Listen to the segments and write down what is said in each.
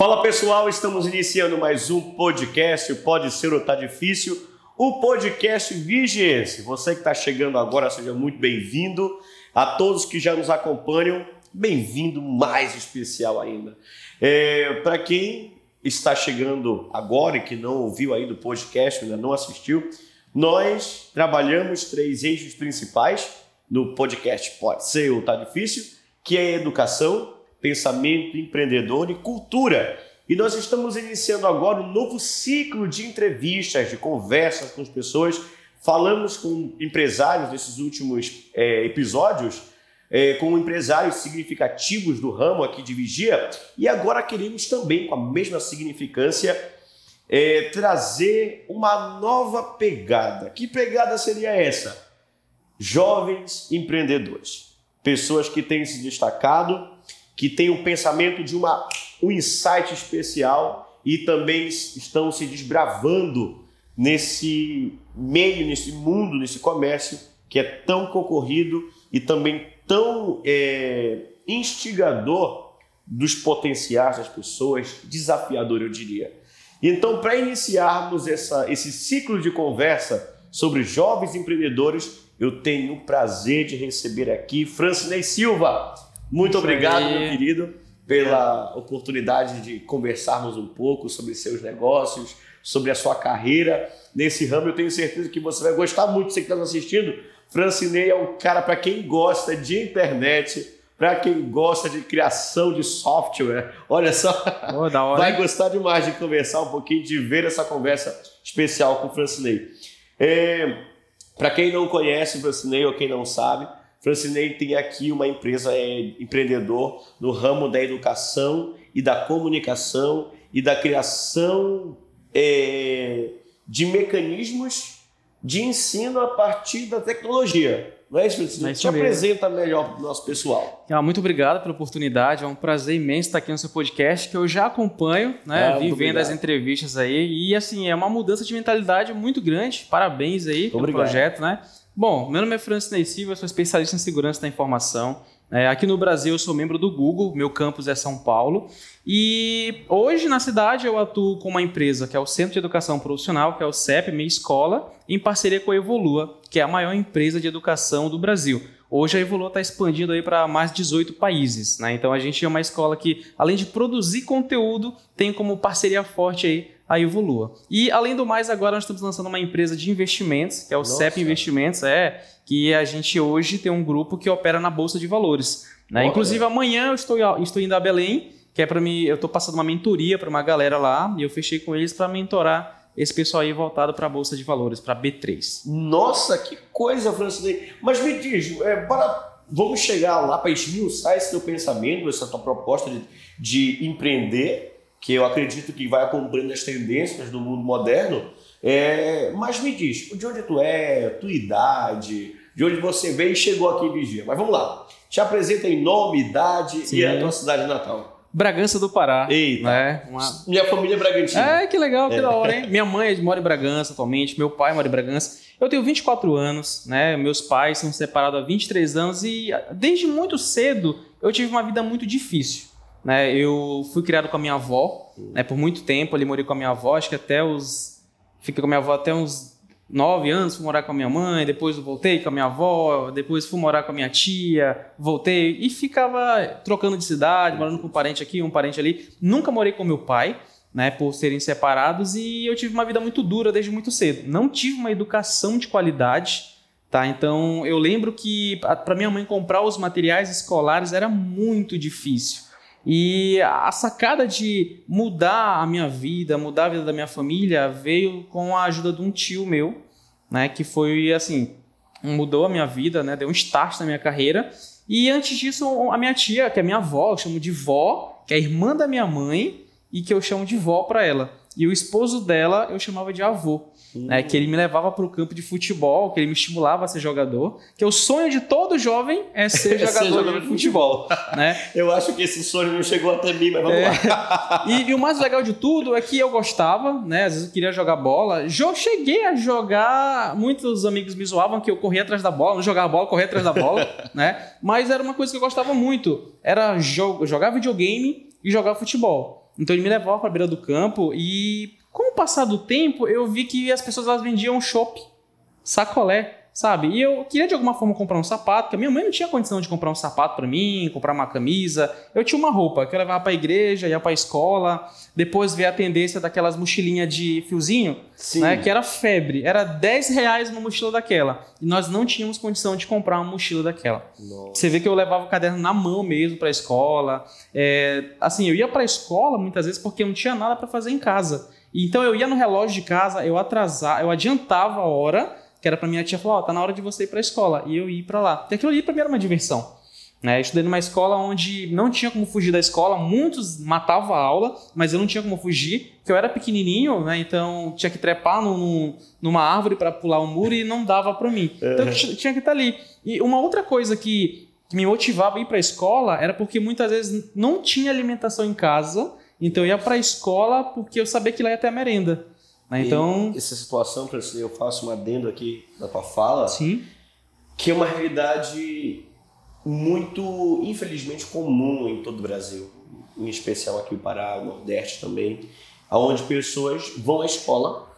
Fala pessoal, estamos iniciando mais um podcast, Pode Ser ou Tá Difícil, o podcast Vigiense. Você que está chegando agora, seja muito bem-vindo. A todos que já nos acompanham, bem-vindo mais especial ainda. É, Para quem está chegando agora e que não ouviu ainda o podcast, ainda não assistiu, nós trabalhamos três eixos principais no podcast Pode Ser ou Tá Difícil, que é educação, pensamento empreendedor e cultura. E nós estamos iniciando agora um novo ciclo de entrevistas, de conversas com as pessoas. Falamos com empresários nesses últimos é, episódios, é, com empresários significativos do ramo aqui de vigia, e agora queremos também, com a mesma significância, é, trazer uma nova pegada. Que pegada seria essa? Jovens empreendedores, pessoas que têm se destacado que tem o pensamento de uma, um insight especial e também estão se desbravando nesse meio, nesse mundo, nesse comércio que é tão concorrido e também tão é, instigador dos potenciais das pessoas, desafiador, eu diria. Então, para iniciarmos essa, esse ciclo de conversa sobre jovens empreendedores, eu tenho o prazer de receber aqui Francinei Silva. Muito Isso obrigado, aí. meu querido, pela oportunidade de conversarmos um pouco sobre seus negócios, sobre a sua carreira nesse ramo. Eu tenho certeza que você vai gostar muito, você que está assistindo. Francinei é um cara para quem gosta de internet, para quem gosta de criação de software. Olha só, oh, vai gostar demais de conversar um pouquinho, de ver essa conversa especial com o Francinei. É, para quem não conhece o Francinei ou quem não sabe, Francinei tem aqui uma empresa é, empreendedor no ramo da educação e da comunicação e da criação é, de mecanismos de ensino a partir da tecnologia. Não é isso, Francinei? É Te apresenta melhor para o nosso pessoal. Ah, muito obrigado pela oportunidade. É um prazer imenso estar aqui no seu podcast, que eu já acompanho, né? Vim vendo as entrevistas aí. E assim, é uma mudança de mentalidade muito grande. Parabéns aí muito pelo obrigado. projeto, né? Bom, meu nome é Francis Silva, sou especialista em segurança da informação. É, aqui no Brasil eu sou membro do Google, meu campus é São Paulo. E hoje na cidade eu atuo com uma empresa que é o Centro de Educação Profissional, que é o CEP, minha escola, em parceria com a Evolua, que é a maior empresa de educação do Brasil. Hoje a Evolua está expandindo aí para mais de 18 países. Né? Então a gente é uma escola que, além de produzir conteúdo, tem como parceria forte aí a Evolua. E, além do mais, agora nós estamos lançando uma empresa de investimentos, que é o Nossa. CEP Investimentos, é, que a gente hoje tem um grupo que opera na Bolsa de Valores. Né? Inclusive, amanhã eu estou, estou indo a Belém, que é para mim, eu estou passando uma mentoria para uma galera lá, e eu fechei com eles para mentorar esse pessoal aí voltado para a Bolsa de Valores, para B3. Nossa, que coisa, Francis. Mas me diz, é, para, vamos chegar lá para esmiuçar esse teu pensamento, essa tua proposta de, de empreender que eu acredito que vai acompanhando as tendências do mundo moderno. É, mas me diz, de onde tu é, tua idade, de onde você veio e chegou aqui em Vigia. Mas vamos lá, te apresenta em nome, idade Sim. e a tua cidade natal. Bragança do Pará. Eita. Né? Uma... Minha família é Bragantina. É, que legal, que é. da hora, hein? Minha mãe mora em Bragança atualmente, meu pai mora em Bragança. Eu tenho 24 anos, né? Meus pais são separados há 23 anos e desde muito cedo eu tive uma vida muito difícil. Né? Eu fui criado com a minha avó, né? por muito tempo ali morei com a minha avó, acho que até os. Fiquei com a minha avó até uns nove anos, fui morar com a minha mãe, depois voltei com a minha avó, depois fui morar com a minha tia, voltei e ficava trocando de cidade, morando com um parente aqui, um parente ali. Nunca morei com meu pai, né, por serem separados e eu tive uma vida muito dura desde muito cedo. Não tive uma educação de qualidade, tá? Então eu lembro que para minha mãe comprar os materiais escolares era muito difícil. E a sacada de mudar a minha vida, mudar a vida da minha família, veio com a ajuda de um tio meu, né? Que foi assim, mudou a minha vida, né? Deu um start na minha carreira. E antes disso, a minha tia, que é minha avó, eu chamo de vó, que é irmã da minha mãe, e que eu chamo de vó para ela. E o esposo dela eu chamava de avô né, que ele me levava para o campo de futebol, que ele me estimulava a ser jogador, que o sonho de todo jovem é ser jogador, ser jogador de futebol. né? Eu acho que esse sonho não chegou até mim, mas vamos é. lá. e, e, o mais legal de tudo é que eu gostava, né? Às vezes eu queria jogar bola. Eu cheguei a jogar, muitos amigos me zoavam que eu corria atrás da bola, não jogava bola, corria atrás da bola, né? Mas era uma coisa que eu gostava muito. Era jogar videogame e jogar futebol. Então ele me levava para a beira do campo e com o passar do tempo eu vi que as pessoas elas vendiam chopp, sacolé, sabe? E eu queria de alguma forma comprar um sapato, porque a minha mãe não tinha condição de comprar um sapato para mim, comprar uma camisa. Eu tinha uma roupa que eu levava para a igreja, ia para a escola. Depois veio a tendência daquelas mochilinhas de fiozinho, né? Que era febre. Era 10 reais uma mochila daquela. E nós não tínhamos condição de comprar uma mochila daquela. Nossa. Você vê que eu levava o caderno na mão mesmo para a escola. É, assim, eu ia para a escola muitas vezes porque eu não tinha nada para fazer em casa. Então eu ia no relógio de casa, eu atrasava, eu adiantava a hora que era para minha tia falar, ó, oh, tá na hora de você ir para a escola. E eu ir para lá. E aquilo ali para mim era uma diversão. Né? Eu estudei numa escola onde não tinha como fugir da escola, muitos matavam a aula, mas eu não tinha como fugir, porque eu era pequenininho, né? então tinha que trepar no, no, numa árvore para pular um muro e não dava para mim. Então eu tinha que estar ali. E uma outra coisa que, que me motivava a ir para a escola era porque muitas vezes não tinha alimentação em casa, então eu ia para a escola porque eu sabia que lá ia ter a merenda. Né? Então, e essa situação, eu faço um adendo aqui da tua fala, sim. que é uma realidade muito, infelizmente, comum em todo o Brasil, em especial aqui no Pará, no Nordeste também, aonde pessoas vão à escola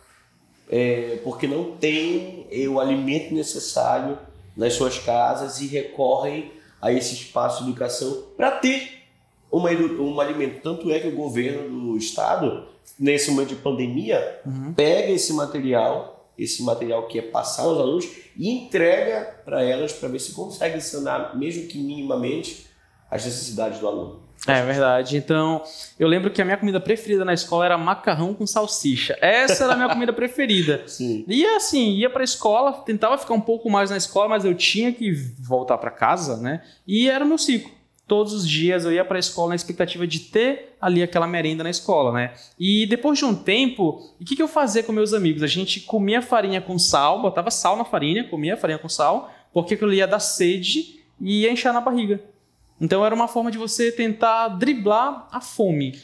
é, porque não têm o alimento necessário nas suas casas e recorrem a esse espaço de educação para ter uma, um alimento. Tanto é que o governo do estado nesse momento de pandemia, uhum. pega esse material, esse material que é passar aos alunos e entrega para elas para ver se consegue sanar, mesmo que minimamente, as necessidades do aluno. É verdade. Então, eu lembro que a minha comida preferida na escola era macarrão com salsicha. Essa era a minha comida preferida. Sim. E assim, ia para a escola, tentava ficar um pouco mais na escola, mas eu tinha que voltar para casa, né? E era o meu ciclo todos os dias eu ia para a escola na expectativa de ter ali aquela merenda na escola, né? E depois de um tempo, o que, que eu fazia com meus amigos? A gente comia farinha com sal, botava sal na farinha, comia farinha com sal, porque aquilo ia dar sede e ia encher na barriga. Então era uma forma de você tentar driblar a fome.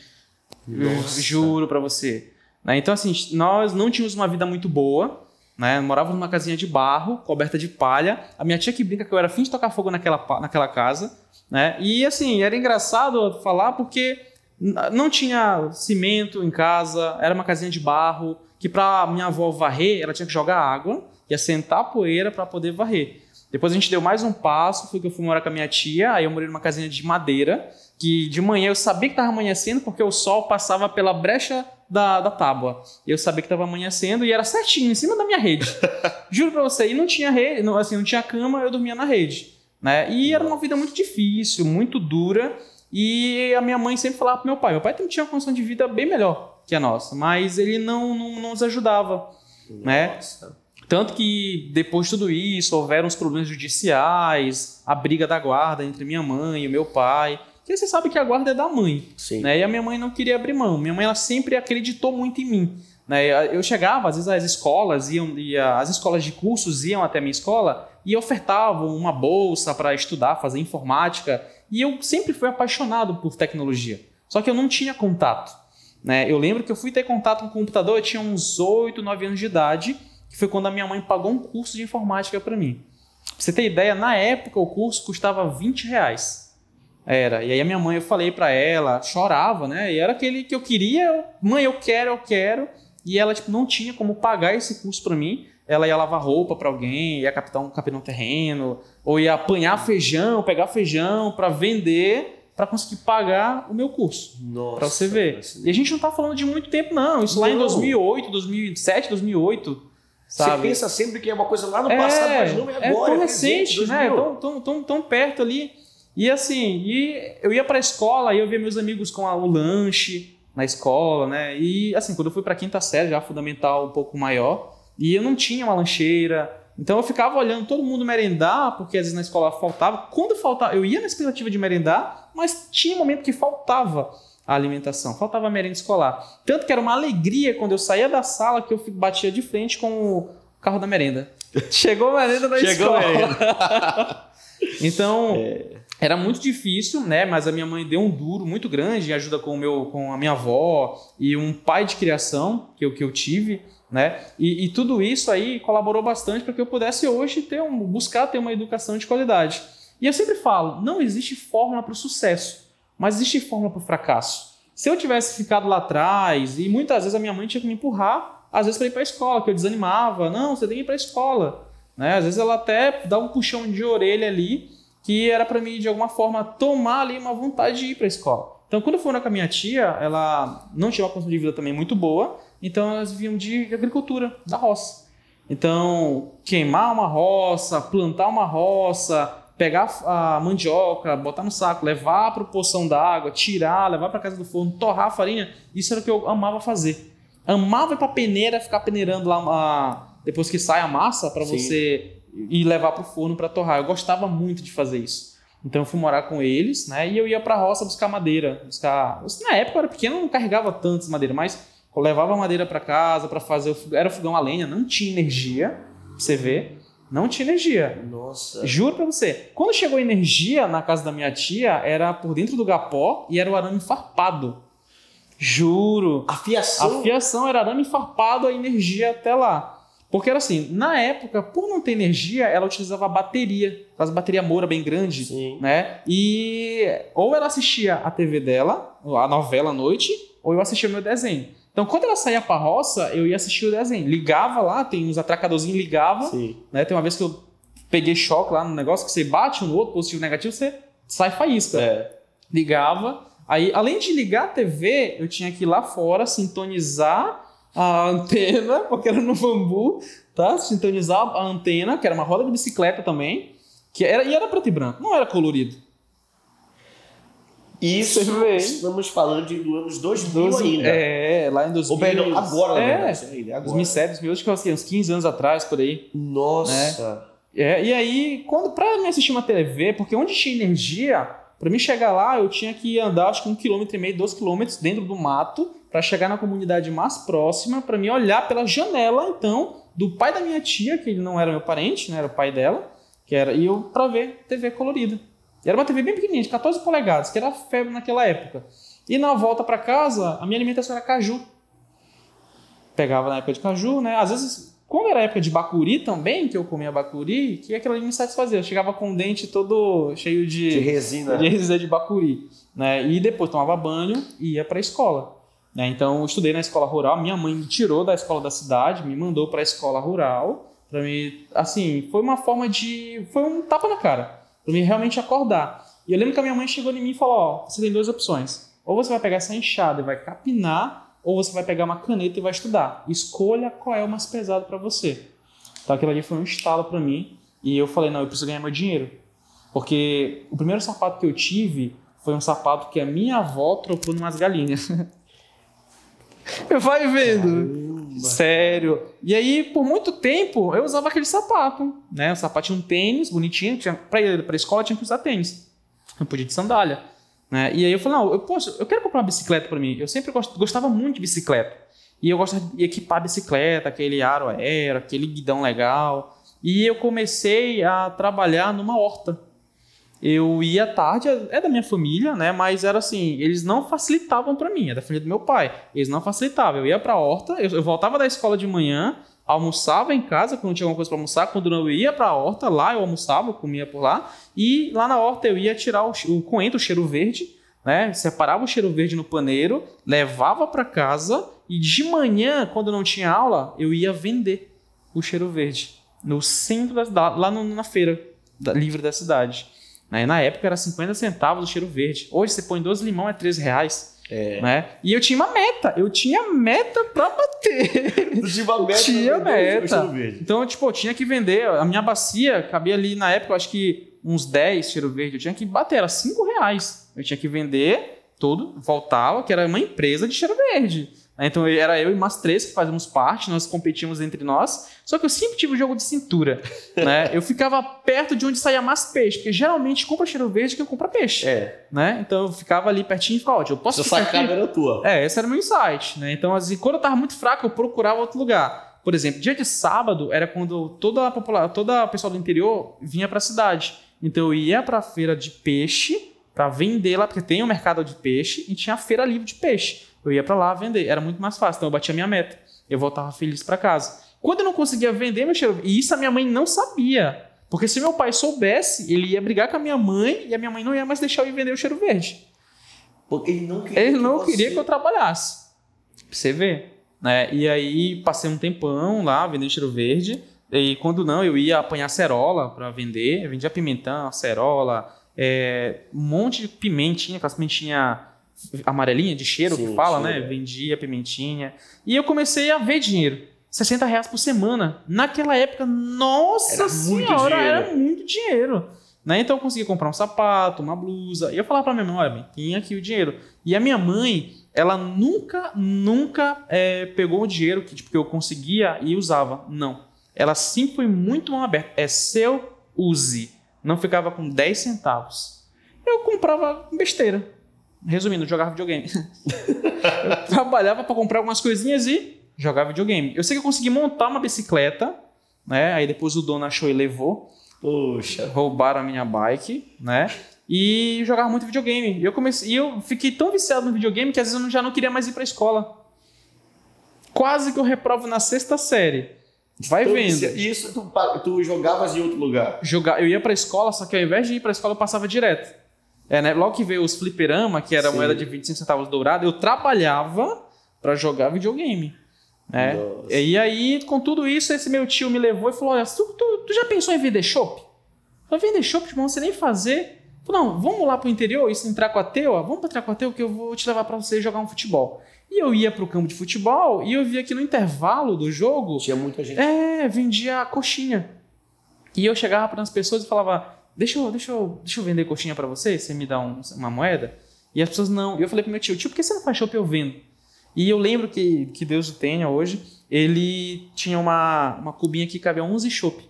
Nossa. Juro para você. Né? Então assim, nós não tínhamos uma vida muito boa, né? Morava numa casinha de barro, coberta de palha. A minha tia que brinca que eu era fim de tocar fogo naquela, naquela casa. Né? E assim, era engraçado falar porque não tinha cimento em casa, era uma casinha de barro, que para minha avó varrer, ela tinha que jogar água e assentar a poeira para poder varrer. Depois a gente deu mais um passo, foi que eu fui morar com a minha tia, aí eu morei numa casinha de madeira, que de manhã eu sabia que estava amanhecendo porque o sol passava pela brecha da, da tábua. Eu sabia que estava amanhecendo e era certinho, em cima da minha rede. Juro para você, e não tinha rede, não, assim, não tinha cama, eu dormia na rede. Né? E era uma vida muito difícil, muito dura. E a minha mãe sempre falava pro meu pai. Meu pai tinha uma condição de vida bem melhor que a nossa, mas ele não, não, não nos ajudava. Nossa. Né? Tanto que depois de tudo isso, houveram os problemas judiciais, a briga da guarda entre minha mãe e meu pai. Porque você sabe que a guarda é da mãe. Sim. Né? E a minha mãe não queria abrir mão. Minha mãe ela sempre acreditou muito em mim. Né? Eu chegava, às vezes as escolas iam, ia, as escolas de cursos iam até a minha escola e ofertavam uma bolsa para estudar, fazer informática. E eu sempre fui apaixonado por tecnologia. Só que eu não tinha contato. Né? Eu lembro que eu fui ter contato com o computador, eu tinha uns 8, 9 anos de idade, que foi quando a minha mãe pagou um curso de informática para mim. Pra você ter ideia, na época o curso custava 20 reais. Era. E aí a minha mãe, eu falei para ela, chorava, né? E era aquele que eu queria, mãe, eu quero, eu quero e ela tipo, não tinha como pagar esse curso para mim. Ela ia lavar roupa para alguém, ia capitar um, capinar um terreno, ou ia apanhar feijão, pegar feijão para vender para conseguir pagar o meu curso. Para você ver. E a gente não tá falando de muito tempo, não. Isso não. lá em 2008, 2007, 2008. Sabe? Você pensa sempre que é uma coisa lá no é, passado, mas não é agora. É tão recente, né? Tão, tão, tão, tão perto ali. E assim, e eu ia para a escola e eu via meus amigos com o lanche, na escola, né? E assim, quando eu fui para quinta série, já fundamental um pouco maior, e eu não tinha uma lancheira, então eu ficava olhando todo mundo merendar, porque às vezes na escola faltava. Quando faltava, eu ia na expectativa de merendar, mas tinha um momento que faltava a alimentação, faltava a merenda escolar. Tanto que era uma alegria quando eu saía da sala que eu batia de frente com o carro da merenda. Chegou a merenda na Chegou escola. Merenda. então, é era muito difícil, né? Mas a minha mãe deu um duro muito grande ajuda com, o meu, com a minha avó e um pai de criação que eu, que eu tive, né? E, e tudo isso aí colaborou bastante para que eu pudesse hoje ter um, buscar ter uma educação de qualidade. E eu sempre falo, não existe fórmula para o sucesso, mas existe fórmula para o fracasso. Se eu tivesse ficado lá atrás, e muitas vezes a minha mãe tinha que me empurrar, às vezes para ir para a escola, que eu desanimava. Não, você tem que ir para a escola. Né? Às vezes ela até dá um puxão de orelha ali, que era para mim, de alguma forma, tomar ali uma vontade de ir para a escola. Então, quando eu fui com a minha tia, ela não tinha uma condição de vida também muito boa, então elas vinham de agricultura, da roça. Então, queimar uma roça, plantar uma roça, pegar a mandioca, botar no saco, levar para o poção d'água, tirar, levar para casa do forno, torrar a farinha, isso era o que eu amava fazer. Amava ir para a peneira, ficar peneirando lá uma... depois que sai a massa para você ir levar para o forno para torrar. Eu gostava muito de fazer isso. Então eu fui morar com eles, né? E eu ia para a roça buscar madeira, buscar. Na época eu era pequeno, não carregava tantas madeira, mas eu levava madeira para casa para fazer. O... Era fogão a lenha, não tinha energia. Pra você ver, não tinha energia. Nossa. Juro para você. Quando chegou energia na casa da minha tia, era por dentro do gapó e era o arame farpado. Juro. A fiação. A fiação era arame farpado, a energia até lá. Porque era assim, na época, por não ter energia, ela utilizava bateria, as bateria Moura bem grande, Sim. né? E ou ela assistia a TV dela, a novela à noite, ou eu assistia o meu desenho. Então, quando ela saía pra roça, eu ia assistir o desenho. Ligava lá, tem uns atracadorzinhos, ligava. Sim. Né? Tem uma vez que eu peguei choque lá no negócio, que você bate um no outro, positivo negativo, você sai faísca. É. Ligava. Aí, além de ligar a TV, eu tinha que ir lá fora, sintonizar a antena, porque era no bambu, tá? Sintonizar a antena, que era uma roda de bicicleta também, que era, e era preto e branco, não era colorido. Isso, estamos falando de do anos 2000 Doze- ainda. É, lá em 2000. Ou perdão, agora, é, verdade. ainda, agora. 2007, 2008, que eu assim, uns 15 anos atrás, por aí. Nossa. É, e aí, quando pra me assistir uma TV, porque onde tinha energia, pra mim chegar lá, eu tinha que andar acho que um quilômetro e meio, dois quilômetros dentro do mato, pra chegar na comunidade mais próxima, pra me olhar pela janela, então, do pai da minha tia, que ele não era meu parente, né, era o pai dela, que era, e eu pra ver TV colorida. E era uma TV bem pequenininha, de 14 polegadas, que era febre naquela época. E na volta pra casa, a minha alimentação era caju. Pegava na época de caju, né? Às vezes, quando era época de bacuri também, que eu comia bacuri, que aquilo ali me satisfazia. Eu chegava com o dente todo cheio de, De resina. de resina de bacuri. Né? E depois tomava banho e ia para a escola. Né? Então, eu estudei na escola rural. Minha mãe me tirou da escola da cidade, me mandou para a escola rural. Para mim, assim, foi uma forma de. Foi um tapa na cara. Para mim realmente acordar. E eu lembro que a minha mãe chegou em mim e falou: Ó, você tem duas opções. Ou você vai pegar essa enxada e vai capinar, ou você vai pegar uma caneta e vai estudar. Escolha qual é o mais pesado para você. Então aquilo ali foi um estalo para mim. E eu falei: não, eu preciso ganhar meu dinheiro. Porque o primeiro sapato que eu tive foi um sapato que a minha avó trocou numas galinhas. Vai vendo. Sério. E aí, por muito tempo, eu usava aquele sapato. Né? O sapato tinha um tênis bonitinho. Tinha, pra ir pra escola tinha que usar tênis. Não podia de sandália. Né? E aí eu falei, não, eu, posso, eu quero comprar uma bicicleta para mim. Eu sempre gost- gostava muito de bicicleta. E eu gostava de equipar a bicicleta, aquele aro aero, aquele guidão legal. E eu comecei a trabalhar numa horta. Eu ia tarde, é da minha família, né? Mas era assim, eles não facilitavam para mim, é da família do meu pai. Eles não facilitavam. Eu ia pra horta, eu, eu voltava da escola de manhã, almoçava em casa quando tinha alguma coisa para almoçar. Quando não, eu ia pra horta, lá eu almoçava, eu comia por lá. E lá na horta eu ia tirar o, o coentro, o cheiro verde, né? Separava o cheiro verde no paneiro, levava para casa e de manhã, quando não tinha aula, eu ia vender o cheiro verde no centro da lá no- na feira da- livre da cidade. Né? Na época era 50 centavos o cheiro verde. Hoje você põe 12 limão é 13 reais. É. Né? E eu tinha uma meta, eu tinha meta pra bater. Tinha uma meta. Tinha meta. verde. Então, tipo, eu tinha que vender. A minha bacia cabia ali na época, eu acho que uns 10 cheiro verde. Eu tinha que bater, era 5 reais. Eu tinha que vender tudo, voltava, que era uma empresa de cheiro verde. Né? Então era eu e mais três que fazíamos parte, nós competíamos entre nós. Só que eu sempre tive o jogo de cintura. né? Eu ficava perto de onde saía mais peixe, porque geralmente compra cheiro verde quem compra peixe. É. Né? Então eu ficava ali pertinho e ficava, ó, eu posso Essa ficar aqui? era tua. É, esse era o meu insight, né? Então, assim, quando eu tava muito fraco, eu procurava outro lugar. Por exemplo, dia de sábado era quando toda a população, toda a pessoa do interior vinha pra cidade. Então eu ia pra feira de peixe pra vender lá, porque tem o mercado de peixe e tinha a feira livre de peixe. Eu ia pra lá vender, era muito mais fácil. Então eu batia minha meta. Eu voltava feliz pra casa. Quando eu não conseguia vender meu cheiro, e isso a minha mãe não sabia. Porque se meu pai soubesse, ele ia brigar com a minha mãe e a minha mãe não ia mais deixar eu ir vender o cheiro verde. Porque ele não queria, Ele que, não você... queria que eu trabalhasse. Pra você ver. Né? E aí passei um tempão lá vendendo cheiro verde. E quando não, eu ia apanhar cerola para vender. Eu vendia pimentão, cerola, é, um monte de pimentinha, aquelas pimentinha amarelinha de cheiro Sim, que fala, cheiro, né? é. Vendia pimentinha. E eu comecei a ver dinheiro. 60 reais por semana. Naquela época, nossa Era muito senhora, dinheiro. era muito dinheiro. Né? Então eu consegui comprar um sapato, uma blusa. E eu falava pra minha mãe, olha, bem, tem aqui o dinheiro. E a minha mãe, ela nunca, nunca é, pegou o dinheiro que, tipo, que eu conseguia e usava. Não. Ela sempre foi muito mão aberta. É seu, use. Não ficava com 10 centavos. Eu comprava besteira. Resumindo, eu jogava videogame. eu trabalhava para comprar algumas coisinhas e jogava videogame. Eu sei que eu consegui montar uma bicicleta, né? Aí depois o dono achou e levou Poxa. roubaram a minha bike, né? E jogava muito videogame. E eu comecei, e eu fiquei tão viciado no videogame que às vezes eu já não queria mais ir pra escola. Quase que eu reprovo na sexta série. Vai Então, vendo. isso- tu, tu jogavas em outro lugar. Jogar, eu ia pra escola, só que ao invés de ir pra escola eu passava direto. É, né? Logo que veio os fliperama, que era Sim. moeda de 25 centavos dourada, eu trabalhava pra jogar videogame. Né? Nossa. E aí, com tudo isso, esse meu tio me levou e falou: Olha, tu, tu- tu já pensou em vender chopp? Eu falei, vender chopp, irmão, você nem fazer. Eu falei, não, vamos lá pro interior, isso em Tracuateua? Vamos pra Tracuateua que eu vou te levar pra você jogar um futebol. E eu ia pro campo de futebol e eu via que no intervalo do jogo, Tinha muita gente. é, vendia coxinha. E eu chegava para as pessoas e falava: deixa eu, deixa eu, deixa eu vender coxinha para você, você me dá um- uma moeda? E as pessoas não. E eu falei pro meu tio: tio, por que você não faz chopp eu vendo? E eu lembro que, que Deus o tenha hoje, ele tinha uma, uma cubinha que cabia 11 chopp.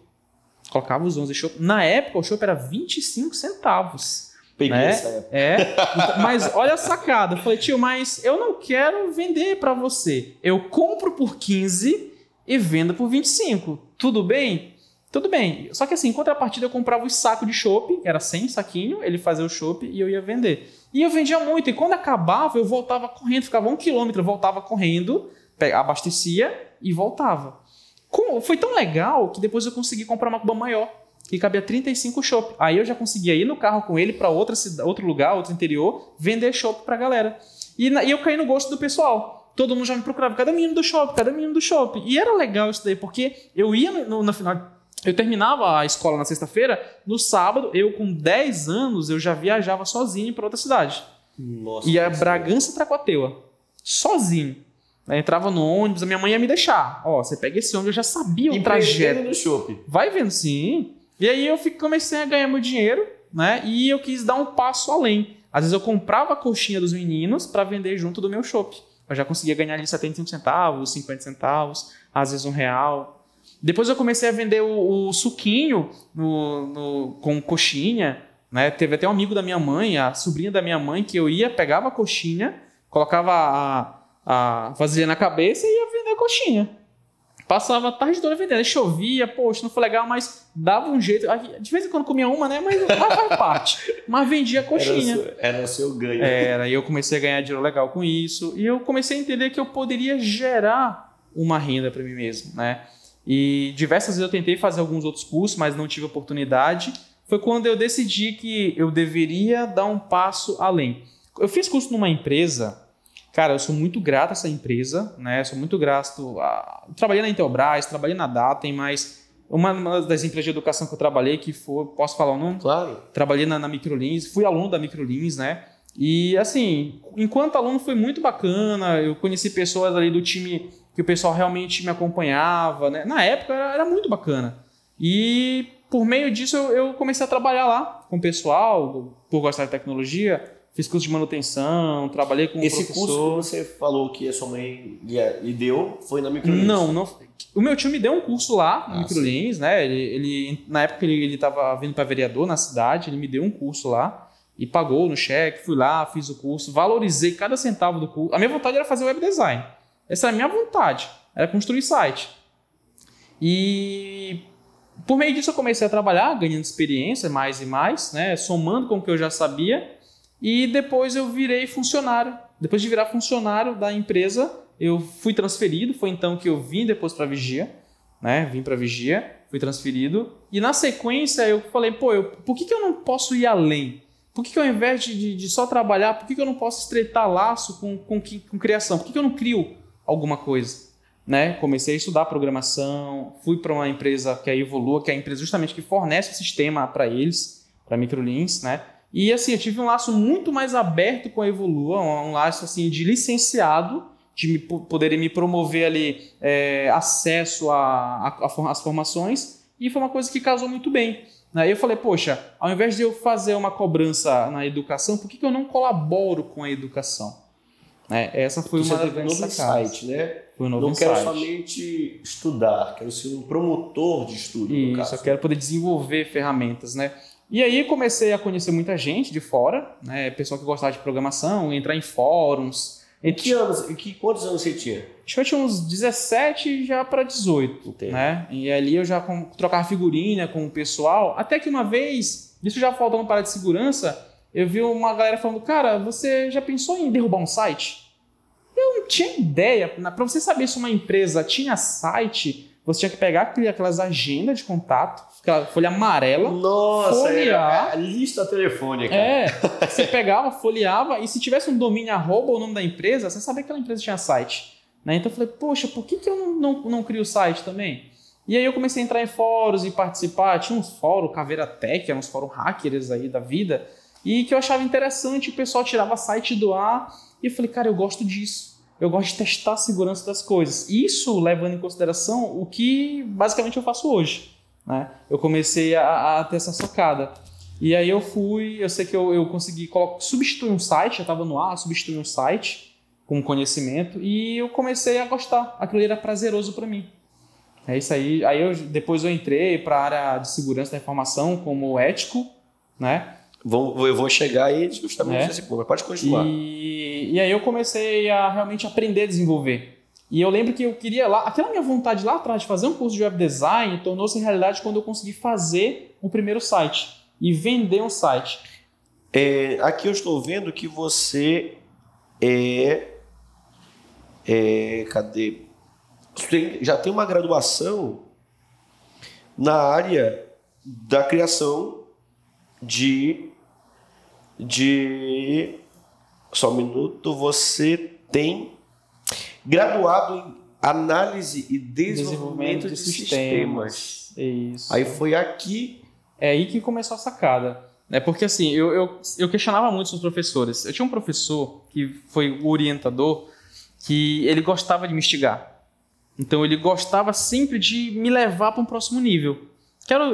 Colocava os 11 chopp. Na época, o chopp era 25 centavos. Peguei né? essa época. É, então, mas olha a sacada. Eu falei, tio, mas eu não quero vender para você. Eu compro por 15 e vendo por 25. Tudo bem? Tudo bem. Só que assim, em contrapartida, eu comprava os sacos de chopp, era 100 saquinho, ele fazia o chopp e eu ia vender. E eu vendia muito. E quando acabava, eu voltava correndo, ficava um quilômetro, voltava correndo, abastecia e voltava. Foi tão legal que depois eu consegui comprar uma cuba maior que cabia 35 chopp. Aí eu já conseguia ir no carro com ele para outro lugar, outro interior, vender chopp pra galera. E, e eu caí no gosto do pessoal. Todo mundo já me procurava, cada menino do shopping, cada menino do shopping. E era legal isso daí, porque eu ia no, no- no final. Eu terminava a escola na sexta-feira, no sábado, eu com 10 anos, eu já viajava sozinho para outra cidade. Nossa. Ia que Bragança Tracoateua, sozinho. Aí entrava no ônibus, a minha mãe ia me deixar. Ó, você pega esse ônibus, eu já sabia o trajeto. no shopping. Vai vendo, sim. E aí eu fico- comecei a ganhar meu dinheiro, né? E eu quis dar um passo além. Às vezes eu comprava a coxinha dos meninos para vender junto do meu shopping. Eu já conseguia ganhar ali 75 centavos, 50 centavos, às vezes um real. Depois eu comecei a vender o, o suquinho no- no- com coxinha. Né? Teve até um amigo da minha mãe, a sobrinha da minha mãe, que eu ia, pegava a coxinha, colocava a, a vasilha na cabeça e ia vender a coxinha. Passava a tarde toda vendendo. Aí Chovia, poxa, não foi legal, mas dava um jeito. De vez em quando comia uma, né? Mas faz parte. Mas vendia Era coxinha. seu, era o seu ganho. Era, e eu comecei a ganhar dinheiro legal com isso. E eu comecei a entender que eu poderia gerar uma renda para mim mesmo, né? E diversas vezes eu tentei fazer alguns outros cursos, mas não tive oportunidade. Foi quando eu decidi que eu deveria dar um passo além. Eu fiz curso numa empresa, cara, eu sou muito grato a essa empresa, né? Sou muito grato a... Trabalhei na Intelbras, trabalhei na Datem, mas uma uma das empresas de educação que eu trabalhei, que foi, posso falar o nome? Claro. trabalhei na, na Microlins, fui aluno da Microlins, né? E assim, enquanto aluno foi muito bacana, eu conheci pessoas ali do time que o pessoal realmente me acompanhava, né? Na época era, era muito bacana. E por meio disso eu, eu comecei a trabalhar lá com o pessoal, por gostar de tecnologia, fiz curso de manutenção, trabalhei com um Esse curso professor. que você falou que a sua mãe lhe, deu foi na Microlins? Não, não. O meu tio me deu um curso lá Ah, Microlins, né? Ele, ele, na época ele, ele tava vindo para vereador na cidade, ele me deu um curso lá e pagou no cheque, fui lá, fiz o curso, valorizei cada centavo do curso. A minha vontade era fazer web design. Essa era a minha vontade, era construir site. E por meio disso eu comecei a trabalhar, ganhando experiência mais e mais, né? Somando com o que eu já sabia. E depois eu virei funcionário. Depois de virar funcionário da empresa, eu fui transferido. Foi então que eu vim depois para Vigia, né? Vim para Vigia, fui transferido. E na sequência eu falei, pô, eu, por que, que eu não posso ir além? Por que, que ao invés de, de, só trabalhar, por que, que eu não posso estreitar laço com, com, com criação? Por que, que eu não crio alguma coisa? Né? Comecei a estudar programação, fui para uma empresa que é Evolua, que é a empresa justamente que fornece o sistema para eles, para microlins, né? E assim, eu tive um laço muito mais aberto com a Evolua, um laço assim de licenciado, de me, poderem me promover ali é, acesso às formações, e foi uma coisa que casou muito bem. Aí eu falei, poxa, ao invés de eu fazer uma cobrança na educação, por que, que eu não colaboro com a educação? É, essa foi Você uma grandes um sacadas. né? Foi um novo não insight. quero somente estudar, quero ser um promotor de estudo. Isso, eu quero poder desenvolver ferramentas, né? E aí comecei a conhecer muita gente de fora, né? Pessoal que gostava de programação, entrar em fóruns. Que anos, em que, quantos anos você tinha? Acho que eu tinha uns 17 já para 18, Entendi. né? E ali eu já com, trocava figurinha com o pessoal, até que uma vez, isso já faltando para de segurança, eu vi uma galera falando, cara, você já pensou em derrubar um site? Eu não tinha ideia. Para você saber se uma empresa tinha site, você tinha que pegar aquelas agendas de contato, aquela folha amarela. Nossa, folhear. a lista telefônica. É, você pegava, folheava, e se tivesse um domínio arroba o nome da empresa, você sabia que aquela empresa tinha site. Né? Então eu falei, poxa, por que, que eu não, não, não crio site também? E aí eu comecei a entrar em fóruns e participar. Tinha uns fóruns, Caveira Tech, uns fóruns hackers aí da vida, e que eu achava interessante, o pessoal tirava site do ar, e eu falei, cara, eu gosto disso eu gosto de testar a segurança das coisas. Isso levando em consideração o que basicamente eu faço hoje. Né? Eu comecei a, a ter essa sacada. E aí eu fui, eu sei que eu, eu consegui substituir um site, já estava no ar, substituir um site com conhecimento e eu comecei a gostar. Aquilo era prazeroso para mim. É isso aí. Aí eu, depois eu entrei para a área de segurança da informação como ético, né? Vou, eu vou chegar aí justamente é. ponto, mas pode continuar. E, e aí eu comecei a realmente aprender a desenvolver. E eu lembro que eu queria lá, aquela minha vontade lá atrás de fazer um curso de web design tornou-se realidade quando eu consegui fazer o primeiro site e vender um site. É, aqui eu estou vendo que você é, é cadê? Tem, já tem uma graduação na área da criação de de. Só um minuto. Você tem graduado em análise e desenvolvimento, desenvolvimento de, de, sistemas. sistemas. Isso. Aí foi aqui. É aí que começou a sacada. É porque assim, eu, eu, eu questionava muito os professores. Eu tinha um professor que foi o orientador que ele gostava de me instigar. Então ele gostava sempre de me levar para um próximo nível.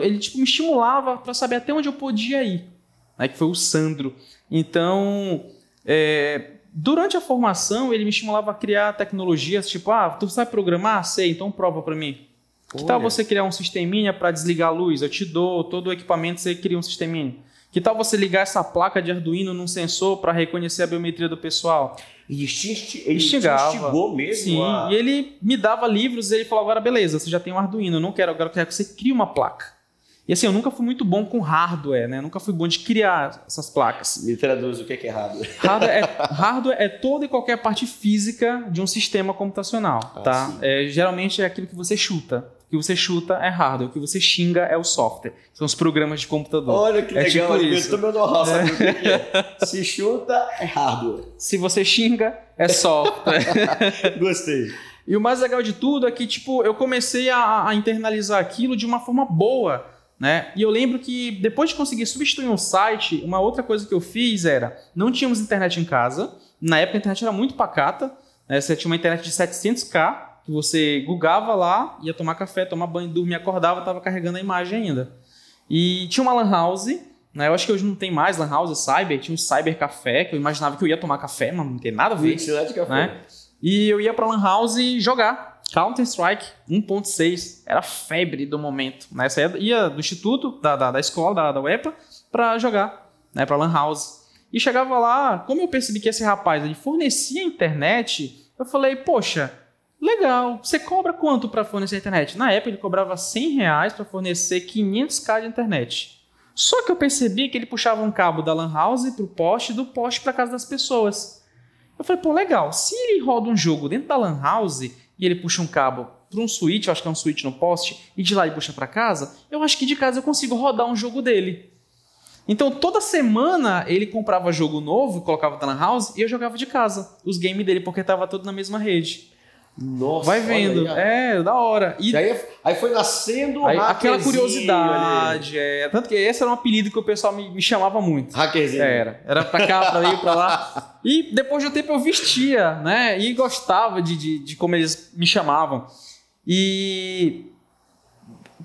Ele tipo, me estimulava para saber até onde eu podia ir né, que foi o Sandro. Então, é, durante a formação, ele me estimulava a criar tecnologias, tipo, ah, tu sabe programar? Sei, então prova para mim. Que Olha. tal você criar um sisteminha para desligar a luz? Eu te dou todo o equipamento, você cria um sisteminha. Que tal você ligar essa placa de Arduino num sensor para reconhecer a biometria do pessoal? E ele instigou mesmo. Sim, a... e ele me dava livros e ele falou: agora beleza, você já tem um Arduino, eu não quero, agora eu quero que você crie uma placa. E assim, eu nunca fui muito bom com hardware, né? Eu nunca fui bom de criar essas placas. Me traduz o que é hardware. Hardware é, hardware é toda e qualquer parte física de um sistema computacional, ah, tá? É, geralmente é aquilo que você chuta. O que você chuta é hardware, o que você xinga é o software. São os programas de computador. Olha que é legal, tipo isso. meu know-how, sabe o que é? Se chuta, é hardware. Se você xinga, é software. Gostei. E o mais legal de tudo é que, tipo, eu comecei a, a internalizar aquilo de uma forma boa né? E eu lembro que depois de conseguir substituir um site, uma outra coisa que eu fiz era, não tínhamos internet em casa, na época a internet era muito pacata, né? você tinha uma internet de 700k, que você googava lá, ia tomar café, tomar banho, dormia, acordava, estava carregando a imagem ainda. E tinha uma lan house, né? eu acho que hoje não tem mais lan house, cyber, tinha um cyber café, que eu imaginava que eu ia tomar café, mas não tem nada a ver. de café. Né? E eu ia para lan house jogar Counter-Strike 1.6 era febre do momento. Né? Você ia do instituto, da, da, da escola, da, da UEPA, para jogar, né? para Lan House. E chegava lá, como eu percebi que esse rapaz ele fornecia internet, eu falei, poxa, legal, você cobra quanto para fornecer internet? Na época ele cobrava 100 reais para fornecer 500k de internet. Só que eu percebi que ele puxava um cabo da Lan House para o poste, do poste para casa das pessoas. Eu falei, pô, legal, se ele roda um jogo dentro da Lan House e ele puxa um cabo para um switch, eu acho que é um switch no poste, e de lá ele puxa para casa, eu acho que de casa eu consigo rodar um jogo dele. Então toda semana ele comprava jogo novo, colocava na house e eu jogava de casa os games dele, porque tava tudo na mesma rede. Nossa, Vai vendo. é, da hora. E E aí, foi nascendo aí, aquela curiosidade. É, tanto que esse era um apelido que o pessoal me, me chamava muito. Hackerzinho. Era. Era pra cá, pra ali, pra lá. E depois de um tempo eu vestia, né? E gostava de, de, de como eles me chamavam. E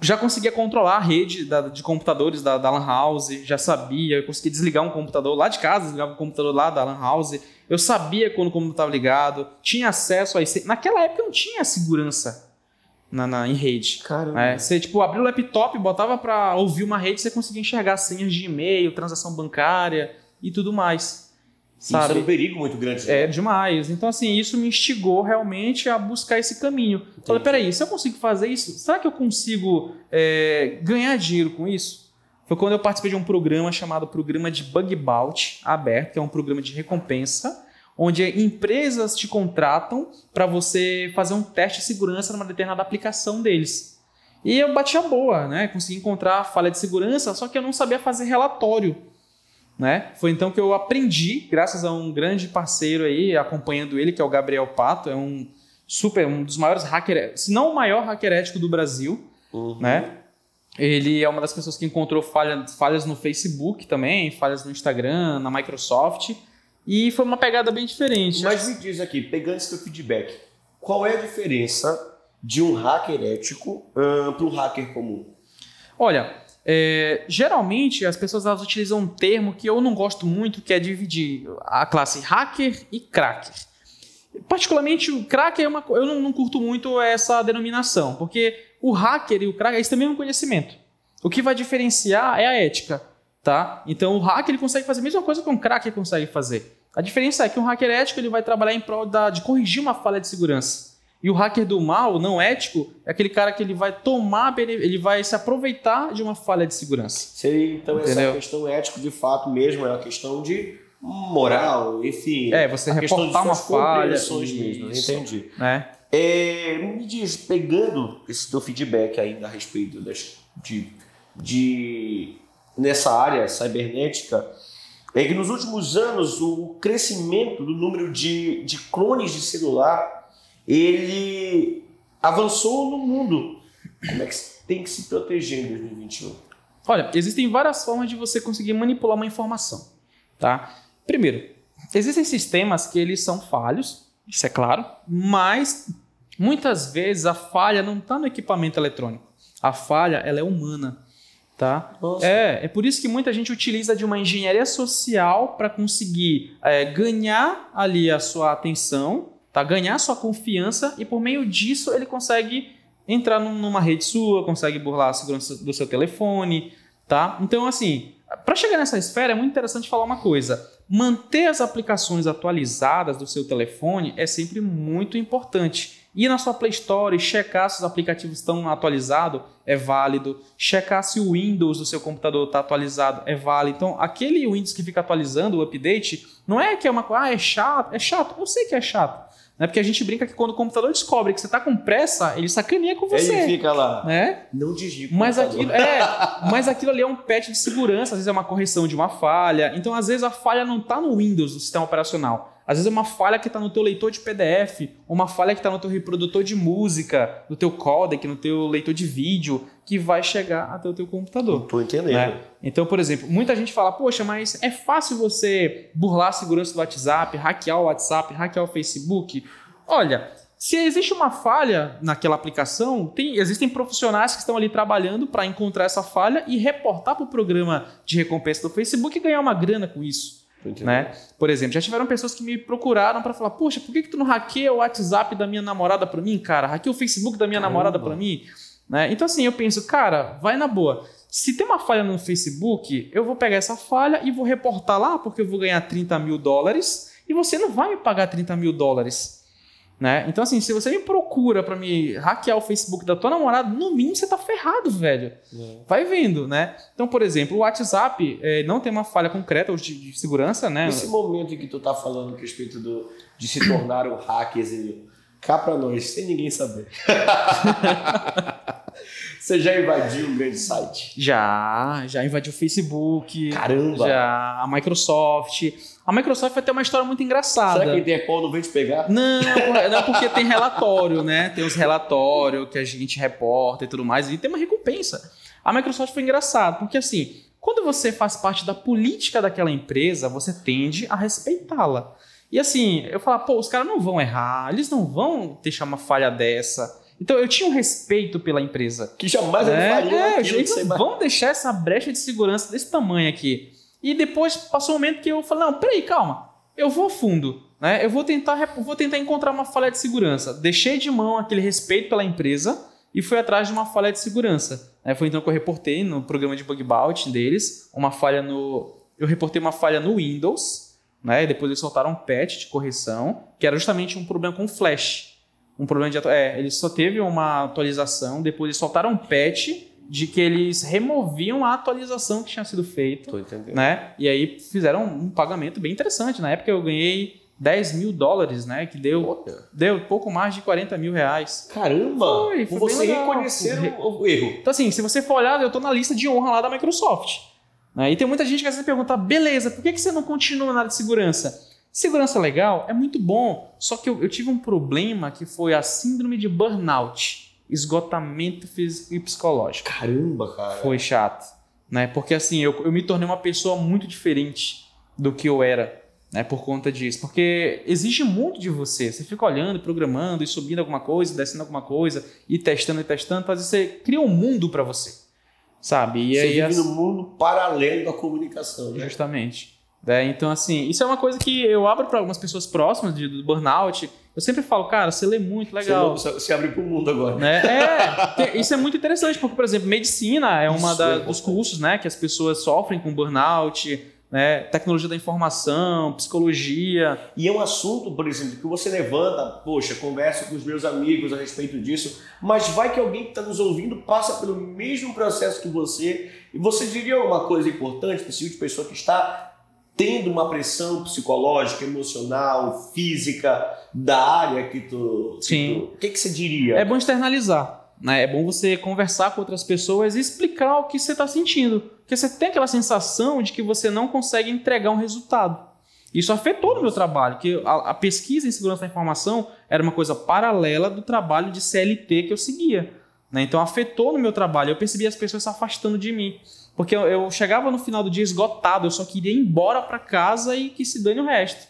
já conseguia controlar a rede da- de computadores da, da Lan House, já sabia, eu conseguia desligar um computador lá de casa, desligava um computador lá da Lan House. Eu sabia quando o computador estava ligado, tinha acesso a isso. Naquela época não tinha segurança na, na- em rede. Caramba. É, você, tipo, abriu o laptop, botava pra ouvir uma rede, você conseguia enxergar senhas de e-mail, transação bancária e tudo mais. Isso era Sabe? um perigo muito grande. né? É demais. Então, assim, isso me instigou realmente a buscar esse caminho. Falei, peraí, se eu consigo fazer isso, será que eu consigo é, ganhar dinheiro com isso? Foi quando eu participei de um programa chamado Programa de Bug Bout aberto, que é um programa de recompensa, onde empresas te contratam para você fazer um teste de segurança numa determinada aplicação deles. E eu bati a boa, né? Consegui encontrar a falha de segurança, só que eu não sabia fazer relatório. Né? Foi então que eu aprendi, graças a um grande parceiro aí, acompanhando ele, que é o Gabriel Pato, é um super, um dos maiores hackers, se não o maior hacker ético do Brasil, Uhum. né? Ele é uma das pessoas que encontrou falha, falhas no Facebook também, falhas no Instagram, na Microsoft, e foi uma pegada bem diferente. Mas me diz aqui, pegando esse teu feedback, qual é a diferença de um hacker ético para um hacker comum? Olha, é, geralmente as pessoas elas utilizam um termo que eu não gosto muito, que é dividir a classe hacker e cracker. Particularmente o cracker é uma eu não, não curto muito essa denominação, porque o hacker e o cracker eles têm o mesmo conhecimento. O que vai diferenciar é a ética, tá? Então o hacker ele consegue fazer a mesma coisa que um cracker consegue fazer. A diferença é que um hacker ético ele vai trabalhar em prol da- de corrigir uma falha de segurança. E o hacker do mal, não ético, é aquele cara que ele vai tomar, ele vai se aproveitar de uma falha de segurança. Seria então essa Entendeu? questão ética de fato mesmo, é uma questão de moral, enfim. É, você reportar uma falha. mesmo, Isso. entendi. Né? É, me diz, pegando esse teu feedback ainda a respeito das, de, de nessa área cibernética, é que nos últimos anos o crescimento do número de, de clones de celular ele avançou no mundo. Como é que tem que se proteger em 2021? Olha, existem várias formas de você conseguir manipular uma informação, tá? Primeiro, existem sistemas que eles são falhos, isso é claro, mas muitas vezes a falha não está no equipamento eletrônico. A falha, ela é humana, tá? Nossa. É, é por isso que muita gente utiliza de uma engenharia social para conseguir é, ganhar ali a sua atenção, tá? ganhar a sua confiança e por meio disso ele consegue entrar num- numa rede sua, consegue burlar a segurança do seu telefone, tá? Então, assim, para chegar nessa esfera é muito interessante falar uma coisa. Manter as aplicações atualizadas do seu telefone é sempre muito importante. Ir na sua Play Store e checar se os aplicativos estão atualizados é válido. Checar se o Windows do seu computador está atualizado é válido. Então, aquele Windows que fica atualizando o update, não é que é uma coisa, ah, é chato. É chato, eu sei que é chato. Né? Porque a gente brinca que quando o computador descobre que você está com pressa, ele sacaneia com você. Ele fica lá. Né? Não o Mas aquilo, é, mas aquilo ali é um patch de segurança, às vezes é uma correção de uma falha. Então, às vezes, a falha não está no Windows do sistema operacional. Às vezes é uma falha que está no teu leitor de PDF, uma falha que está no teu reprodutor de música, no teu codec, no teu leitor de vídeo, que vai chegar até o teu computador. Tô entendendo. né? Então, por exemplo, muita gente fala, poxa, mas é fácil você burlar a segurança do WhatsApp, hackear o WhatsApp, hackear o Facebook. Olha, se existe uma falha naquela aplicação, tem- existem profissionais que estão ali trabalhando para encontrar essa falha e reportar para o programa de recompensa do Facebook e ganhar uma grana com isso. Né? Por exemplo, já tiveram pessoas que me procuraram para falar: Poxa, por que, que tu não hackeia o WhatsApp da minha namorada para mim, cara? Hackeia o Facebook da minha Caramba. namorada para mim? Né? Então, assim, eu penso, cara, vai na boa. Se tem uma falha no Facebook, eu vou pegar essa falha e vou reportar lá, porque eu vou ganhar 30 mil dólares e você não vai me pagar 30 mil dólares. Né? Então, assim, se você me procura para me hackear o Facebook da tua namorada, no mínimo você tá ferrado, velho. É. Vai vendo, né? Então, por exemplo, o WhatsApp eh, não tem uma falha concreta de, de segurança, né? Esse momento em que tu tá falando a respeito do, de se tornar um hacker, cá pra nós, sem ninguém saber. Você já invadiu um grande site? Já, já invadiu o Facebook. Caramba! Já, a Microsoft. A Microsoft vai ter uma história muito engraçada. Será que a Interpol não vem te pegar? Não, não porque tem relatório, né? Tem os relatórios que a gente reporta e tudo mais, e tem uma recompensa. A Microsoft foi engraçado, porque assim, quando você faz parte da política daquela empresa, você tende a respeitá-la. E assim, eu falo, pô, os caras não vão errar, eles não vão deixar uma falha dessa. Então eu tinha um respeito pela empresa. Que jamais é, eles fariam é, aquilo eles vão deixar essa brecha de segurança desse tamanho aqui. E depois passou um momento que eu falei, não, peraí, calma, eu vou a fundo. Né? Eu vou tentar, vou tentar encontrar uma falha de segurança. Deixei de mão aquele respeito pela empresa e fui atrás de uma falha de segurança. Né? Foi então que eu reportei no programa de bug bounty deles, uma falha no... Eu reportei uma falha no Windows, né? Depois eles soltaram um patch de correção, que era justamente um problema com flash. Um problema de atu- é, eles só teve uma atualização, depois eles soltaram um patch de que eles removiam a atualização que tinha sido feita, Tô entendendo. né? E aí fizeram um pagamento bem interessante. Na época eu ganhei 10 mil dólares, né? Que deu, deu pouco mais de 40 mil reais. Caramba! Foi, foi você reconhecer Re- o, o erro. Então, assim, se você for olhar, eu tô na lista de honra lá da Microsoft. Né? E tem muita gente que às vezes pergunta, beleza, por que, que você não continua na área de segurança? Segurança legal é muito bom, só que eu, eu tive um problema que foi a síndrome de burnout, esgotamento físico e psicológico. Caramba, cara. Foi chato, né? Porque assim, eu, eu me tornei uma pessoa muito diferente do que eu era, né? Por conta disso. Porque exige muito de você. Você fica olhando, programando e subindo alguma coisa, descendo alguma coisa, e testando e testando. Às vezes você cria um mundo para você, sabe? E Você aí, vive as- no mundo paralelo da comunicação, né? Justamente. É, então, assim, isso é uma coisa que eu abro para algumas pessoas próximas de, do burnout. Eu sempre falo, cara, você lê muito legal. Você, você abre pro mundo agora. né? É, isso é muito interessante, porque, por exemplo, medicina é uma da- é dos cursos né, que as pessoas sofrem com burnout, né? Tecnologia da informação, psicologia. E é um assunto, por exemplo, que você levanta, poxa, converso com os meus amigos a respeito disso, mas vai que alguém que está nos ouvindo passa pelo mesmo processo que você, e você diria uma coisa importante para esse tipo de pessoa que está tendo uma pressão psicológica, emocional, física da área que tu. que Sim. tu- O que, que você diria? É bom externalizar. Né? É bom você conversar com outras pessoas e explicar o que você está sentindo. Porque você tem aquela sensação de que você não consegue entregar um resultado. Isso afetou no meu trabalho, que a, a pesquisa em segurança da informação era uma coisa paralela do trabalho de CLT que eu seguia. né? Então afetou no meu trabalho. Eu percebi as pessoas se afastando de mim. Porque eu, eu chegava no final do dia esgotado, eu só queria ir embora para casa e que se dane o resto.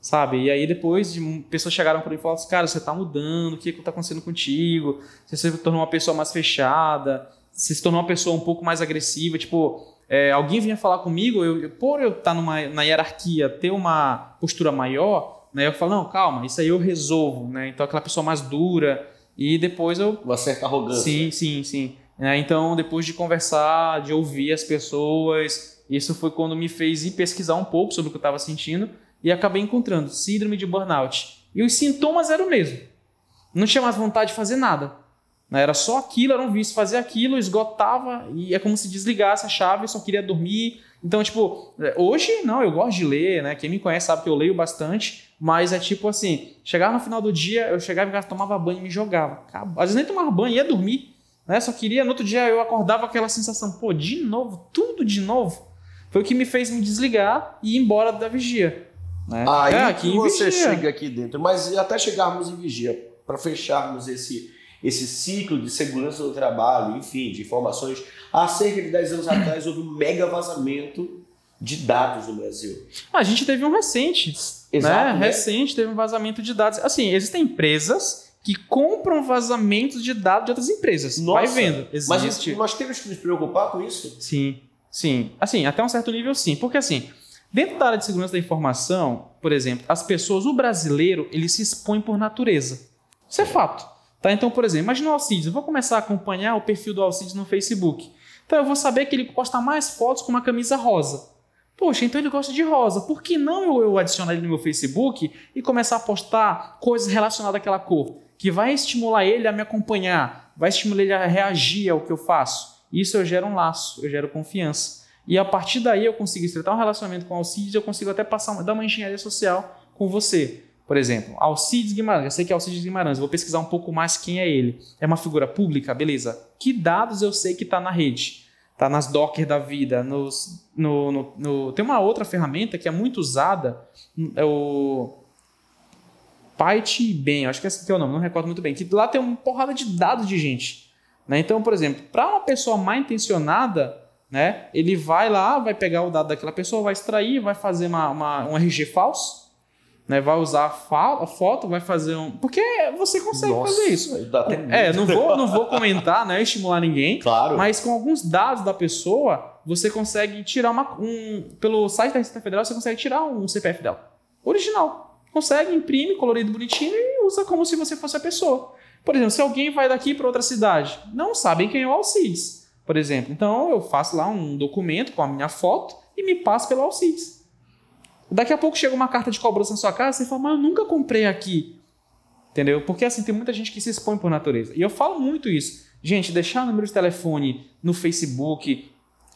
Sabe? E aí depois de pessoas chegaram para mim e falaram assim, cara, você tá mudando, o que que tá acontecendo contigo? Você se tornou uma pessoa mais fechada, você se tornou uma pessoa um pouco mais agressiva, tipo, é, alguém vinha falar comigo, eu, eu- por eu estar numa, na hierarquia, ter uma postura maior, né, eu falo, não, calma, isso aí eu resolvo, né? Então aquela pessoa mais dura, e depois eu Uma certa arrogância. Sim, sim, sim. Né, então, depois de conversar, de ouvir as pessoas, isso foi quando me fez ir pesquisar um pouco sobre o que eu estava sentindo e acabei encontrando síndrome de burnout. E os sintomas eram o mesmo. Não tinha mais vontade de fazer nada. né, Era só aquilo, era um vício. Fazer aquilo, esgotava e é como se desligasse a chave, só queria dormir. Então, tipo, hoje não, eu gosto de ler, né? Quem me conhece sabe que eu leio bastante, mas é tipo assim, chegava no final do dia, eu chegava em casa, tomava banho e me jogava. Às vezes nem tomava banho, ia dormir, né? Só queria, no outro dia eu acordava com aquela sensação, pô, de novo, tudo de novo. Foi o que me fez me desligar e ir embora da vigia. Né? Aí É, que você Vigia. chega aqui dentro. Mas até chegarmos em vigia, para fecharmos esse, esse ciclo de segurança do trabalho, enfim, de informações, há cerca de 10 anos atrás houve um mega vazamento de dados no Brasil. A gente teve um recente, Exato, né? né? Recente, teve um vazamento de dados. Assim, existem empresas que compram vazamentos de dados de outras empresas. Vai Nossa, vendo. Mas Existe. nós temos que nos preocupar com isso? Sim, sim. Assim, até um certo nível, sim. Porque, assim, dentro da área de segurança da informação, por exemplo, as pessoas, o brasileiro, ele se expõe por natureza. Isso é fato. Tá? Então, por exemplo, imagina o Alcides. Eu vou começar a acompanhar o perfil do Alcides no Facebook. Então, eu vou saber que ele posta mais fotos com uma camisa rosa. Poxa, então ele gosta de rosa. Por que não eu, eu adicionar ele no meu Facebook e começar a postar coisas relacionadas àquela cor? Que vai estimular ele a me acompanhar, vai estimular ele a reagir ao que eu faço. Isso eu gero um laço, eu gero confiança. E a partir daí eu consigo estreitar um relacionamento com o Alcides, eu consigo até passar uma, dar uma engenharia social com você. Por exemplo, Alcides Guimarães. Eu sei que é Alcides Guimarães. Vou pesquisar um pouco mais quem é ele. É uma figura pública? Beleza. Que dados eu sei que está na rede? Está nas Docker da vida. Nos, no, no, no, Tem uma outra ferramenta que é muito usada. É o PyTBem. Acho que esse aqui é o nome. Não recordo muito bem. Que lá tem uma porrada de dados de gente. Né? Então, por exemplo, para uma pessoa mal intencionada, né, ele vai lá, vai pegar o dado daquela pessoa, vai extrair, vai fazer uma, uma um RG falso né, vai usar a foto, vai fazer um. Porque você consegue Nossa, fazer isso. Dá até é, não vou, não vou comentar, né, estimular ninguém. Claro. Mas com alguns dados da pessoa, você consegue tirar uma. Um, pelo site da Receita Federal, você consegue tirar um CPF dela. Original. Consegue, imprime, colorido bonitinho e usa como se você fosse a pessoa. Por exemplo, se alguém vai daqui para outra cidade, não sabem quem é o Alcides, por exemplo. Então eu faço lá um documento com a minha foto e me passo pelo Alcides. Daqui a pouco chega uma carta de cobrança na sua casa e você fala, mas eu nunca comprei aqui. Entendeu? Porque assim, tem muita gente que se expõe por natureza. E eu falo muito isso. Gente, deixar o número de telefone no Facebook.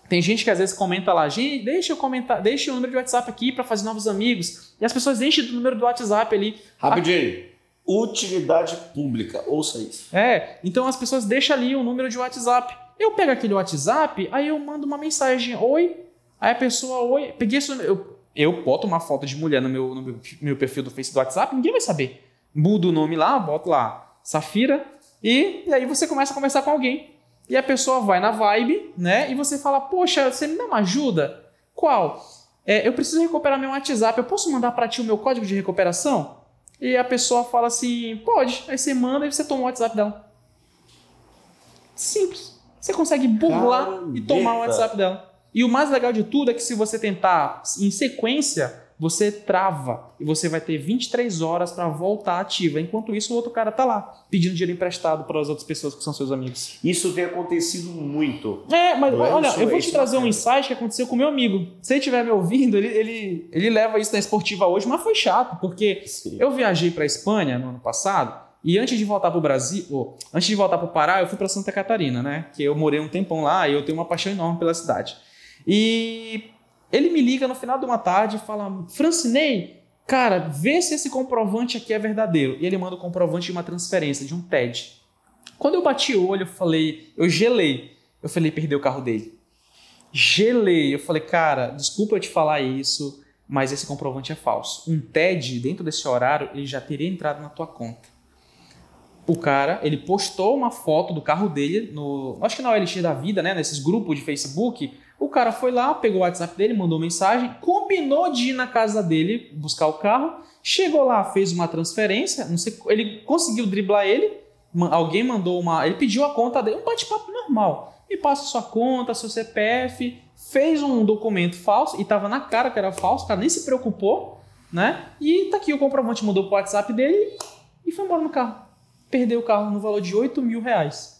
Tem gente que às vezes comenta lá, gente, deixa eu comentar, deixa o número de WhatsApp aqui para fazer novos amigos. E as pessoas enchem do número do WhatsApp ali. Rapidinho. Utilidade pública, ouça isso. É, então as pessoas deixam ali o número de WhatsApp. Eu pego aquele WhatsApp, aí eu mando uma mensagem, oi. Aí a pessoa, oi, peguei esse número. Eu eu boto uma foto de mulher no meu, no meu, meu perfil do Face do WhatsApp, ninguém vai saber. Mudo o nome lá, boto lá Safira, e, e aí você começa a conversar com alguém. E a pessoa vai na vibe, né? E você fala, poxa, você me dá uma ajuda? Qual? É, eu preciso recuperar meu WhatsApp, eu posso mandar para ti o meu código de recuperação? E a pessoa fala assim, pode. Aí você manda e você toma o WhatsApp dela. Simples. Você consegue burlar Caramba. e tomar o WhatsApp dela. E o mais legal de tudo é que se você tentar em sequência, você trava e você vai ter 23 horas para voltar ativa. Enquanto isso, o outro cara tá lá pedindo dinheiro emprestado para as outras pessoas que são seus amigos. Isso tem acontecido muito. É, mas é olha, eu vou te trazer um insight que aconteceu com meu amigo. Se ele estiver me ouvindo, ele, ele, ele leva isso na esportiva hoje, mas foi chato, porque Sim. eu viajei para Espanha no ano passado. E antes de voltar para o Brasil, oh, antes de voltar para o Pará, eu fui para Santa Catarina, né? Que eu morei um tempão lá e eu tenho uma paixão enorme pela cidade. E ele me liga no final de uma tarde e fala: Francinei, cara, vê se esse comprovante aqui é verdadeiro. E ele manda o comprovante de uma transferência, de um TED. Quando eu bati o olho, eu falei, eu gelei. Eu falei, perdeu o carro dele. Gelei. Eu falei, cara, desculpa eu te falar isso, mas esse comprovante é falso. Um TED, dentro desse horário, ele já teria entrado na tua conta. O cara, ele postou uma foto do carro dele no, acho que na OLX da vida, né, nesses grupos de Facebook, o cara foi lá, pegou o WhatsApp dele, mandou mensagem, combinou de ir na casa dele buscar o carro, chegou lá, fez uma transferência, não sei, ele conseguiu driblar ele, alguém mandou uma, ele pediu a conta dele, um bate-papo normal. Me passa sua conta, seu CPF, fez um documento falso e tava na cara que era falso, o cara nem se preocupou, né? E tá aqui o comprovante, mandou pro WhatsApp dele e foi embora no carro. Perdeu o carro no valor de 8 mil reais.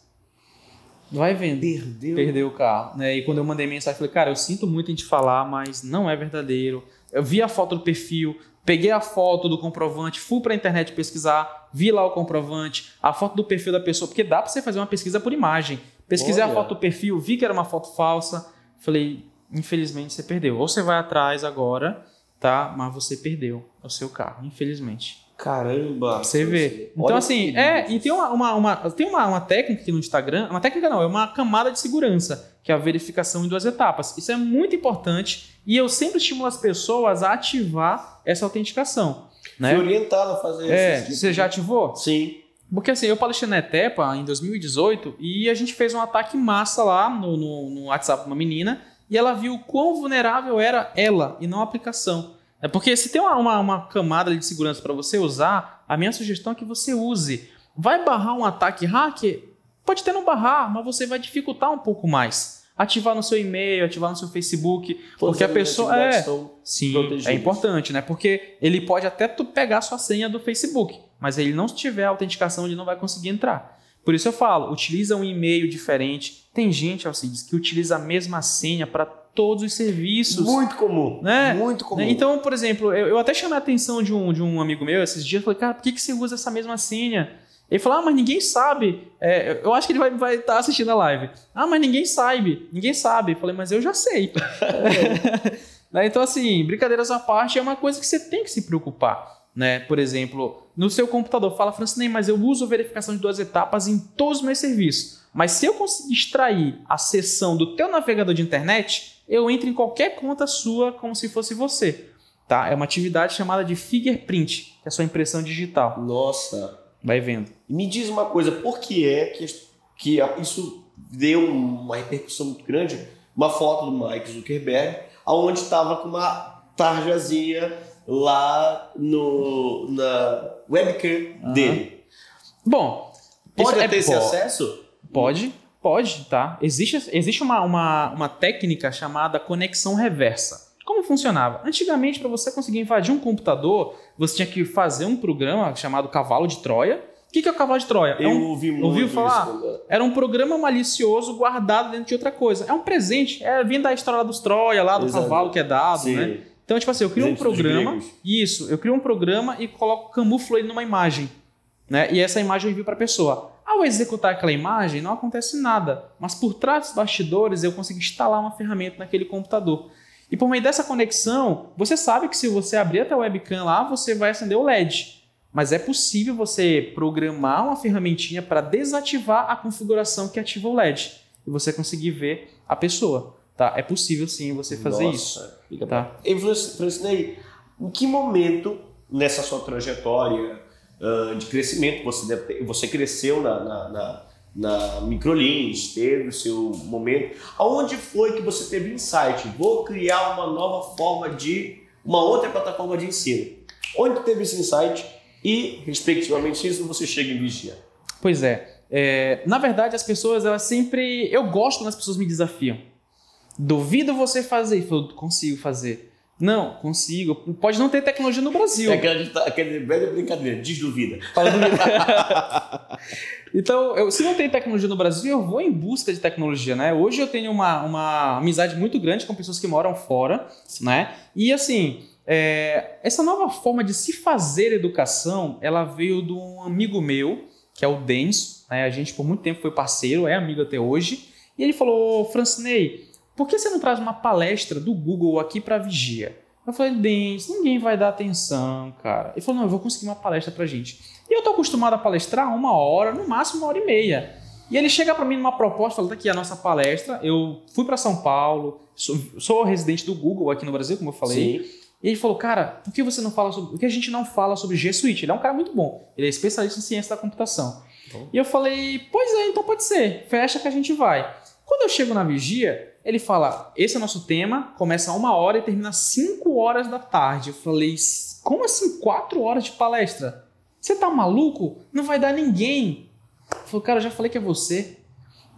Vai vendo. Perdeu. Perdeu o carro. Né? E quando eu mandei mensagem, falei, cara, eu sinto muito em te falar, mas não é verdadeiro. Eu vi a foto do perfil, peguei a foto do comprovante, fui para a internet pesquisar, vi lá o comprovante, a foto do perfil da pessoa, porque dá para você fazer uma pesquisa por imagem. Pesquisei Olha. a foto do perfil, vi que era uma foto falsa. Falei, infelizmente você perdeu. Ou você vai atrás agora, tá? Mas você perdeu o seu carro, infelizmente. Caramba! Você vê. Então, assim, é, e tem uma, uma, uma, tem uma, uma técnica aqui no Instagram, uma técnica não, é uma camada de segurança, que é a verificação em duas etapas. Isso é muito importante e eu sempre estimulo as pessoas a ativar essa autenticação. Né? Fui orientado a fazer é, isso. Você já ativou? Sim. Porque assim, eu palestrei na ETEPA em 2018 e a gente fez um ataque massa lá no, no, no WhatsApp de uma menina e ela viu o quão vulnerável era ela e não a aplicação. É porque se tem uma, uma, uma camada de segurança para você usar, a minha sugestão é que você use. Vai barrar um ataque hacker? Pode até não barrar, mas você vai dificultar um pouco mais. Ativar no seu e-mail, ativar no seu Facebook, Todas porque a pessoa é sim, é importante, né? Porque ele pode até pegar sua senha do Facebook, mas ele não tiver autenticação, ele não vai conseguir entrar. Por isso eu falo, utiliza um e-mail diferente. Tem gente, Alcides, que utiliza a mesma senha para todos os serviços. Muito comum. Né? Muito comum. Então, por exemplo, eu, eu até chamei a atenção de um, de um amigo meu esses dias. Falei, cara, por que, que você usa essa mesma senha? Ele falou, ah, mas ninguém sabe. É, eu acho que ele vai estar vai tá assistindo a live. Ah, mas ninguém sabe. Ninguém sabe. Eu falei, mas eu já sei. Né? então, assim, brincadeiras à parte é uma coisa que você tem que se preocupar. né? Por exemplo, no seu computador, fala, Francinei, mas eu uso verificação de duas etapas em todos os meus serviços. Mas se eu conseguir extrair a sessão do teu navegador de internet, eu entro em qualquer conta sua como se fosse você. Tá? É uma atividade chamada de fingerprint, que é a sua impressão digital. Nossa. Vai vendo. Me diz uma coisa, por que é que, que isso deu uma repercussão muito grande? Uma foto do Mike Zuckerberg, onde estava com uma tarjazinha lá no, na webcam uhum. dele. Bom, pode é ter é, esse acesso? Pode, pode, tá? Existe, existe uma, uma, uma técnica chamada conexão reversa. Como funcionava? Antigamente, para você conseguir invadir um computador, você tinha que fazer um programa chamado Cavalo de Troia. O que, é o Cavalo de Troia? Eu é um, ouvi muito ouviu falar? Isso. Era um programa malicioso guardado dentro de outra coisa. É um presente. É vindo da história dos Troia, lá do Exato. cavalo que é dado, Sim. né? Então, tipo assim, eu crio presente um programa. Isso, eu crio um programa e coloco, camuflo ele numa imagem. Né? E essa imagem eu envio para a pessoa. Ao executar aquela imagem, não acontece nada. Mas por trás dos bastidores, eu consigo instalar uma ferramenta naquele computador. E por meio dessa conexão, você sabe que se você abrir até a webcam lá, você vai acender o LED. Mas é possível você programar uma ferramentinha para desativar a configuração que ativa o LED e você conseguir ver a pessoa. Tá? É possível sim você fazer Nossa, isso. Fica tá? E Francinei, em que momento nessa sua trajetória uh, de crescimento você ter, você cresceu na, na, na na Microlins, teve o seu momento. Aonde foi que você teve insight? Vou criar uma nova forma de, uma outra plataforma de ensino. Onde teve esse insight e, respectivamente, isso você chega em vigia? Pois é. é. Na verdade, as pessoas, elas sempre. Eu gosto quando as pessoas me desafiam. Duvido você fazer. Eu consigo fazer. Não, consigo. Pode não ter tecnologia no Brasil. É aquela, aquela velha brincadeira, desduvida. Fala duvida. então, eu, se não tem tecnologia no Brasil, eu vou em busca de tecnologia, né? Hoje eu tenho uma, uma amizade muito grande com pessoas que moram fora, né? E assim, é, essa nova forma de se fazer educação, ela veio de um amigo meu, que é o Denis. Né? A gente por muito tempo foi parceiro, é amigo até hoje. E ele falou, Francinei, por que você não traz uma palestra do Google aqui para Vigia? Eu falei, Denis, ninguém vai dar atenção, cara. Ele falou, não, eu vou conseguir uma palestra pra gente. E eu tô acostumado a palestrar uma hora, no máximo uma hora e meia. E ele chega para mim numa proposta, falou, tá aqui a nossa palestra, eu fui para São Paulo, sou, sou, residente do Google aqui no Brasil, como eu falei. Sim. E ele falou, cara, por que você não fala sobre. Por que a gente não fala sobre G Suite? Ele é um cara muito bom. Ele é especialista em ciência da computação. Bom. E eu falei, pois é, então pode ser. Fecha que a gente vai. Quando eu chego na vigia, ele fala: esse é o nosso tema, começa uma hora e termina cinco horas da tarde. Eu falei: como assim quatro horas de palestra? Você tá maluco? Não vai dar ninguém. Ele falou: cara, eu já falei que é você.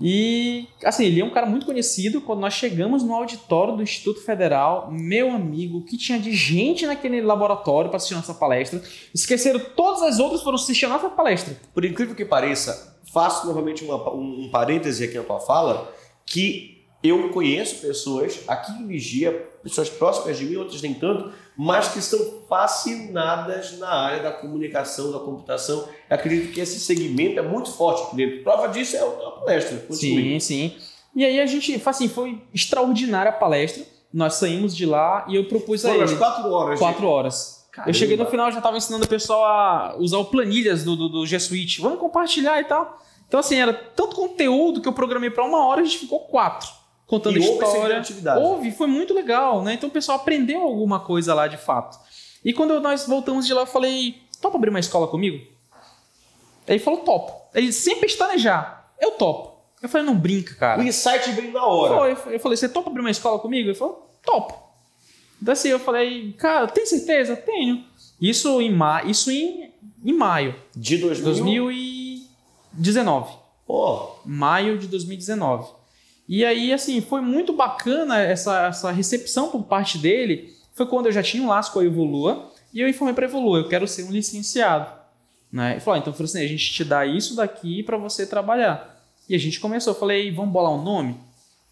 E, assim, ele é um cara muito conhecido. Quando nós chegamos no auditório do Instituto Federal, meu amigo, o que tinha de gente naquele laboratório para assistir nossa palestra, esqueceram todas as outras foram assistir a nossa palestra. Por incrível que pareça, faço novamente uma, um, um parêntese aqui na tua fala que eu conheço pessoas aqui em Vigia, pessoas próximas de mim, outras nem tanto, mas que estão fascinadas na área da comunicação, da computação. Eu acredito que esse segmento é muito forte aqui dentro. Prova disso é a palestra. Continue. Sim, sim. E aí a gente, assim, foi extraordinária a palestra. Nós saímos de lá e eu propus Foram a ele. quatro horas. Quatro de... horas. Caramba. Eu cheguei no final já estava ensinando o pessoal a usar o planilhas do, do, do G Suite. Vamos compartilhar e tal. Então, assim, era tanto conteúdo que eu programei para uma hora, a gente ficou quatro. Contando e história. Houve, foi muito legal, né? Então o pessoal aprendeu alguma coisa lá de fato. E quando nós voltamos de lá, eu falei: topa abrir uma escola comigo? Ele falou: topo. Ele sempre pestanejar. Eu topo. Eu falei: não brinca, cara. O insight veio na hora. Foi, eu falei: você topa abrir uma escola comigo? Ele falou: topo. Então assim, eu falei: cara, tem certeza? Tenho. Isso em, ma isso em, em maio. De 2000? 2000 e 19. Oh. Maio de 2019. E aí, assim, foi muito bacana essa, essa recepção por parte dele. Foi quando eu já tinha um laço com a Evolua e eu informei para a Evolua, eu quero ser um licenciado. Né? Ele falou, ah, então falou assim, a gente te dá isso daqui para você trabalhar. E a gente começou, eu falei, vamos bolar um nome?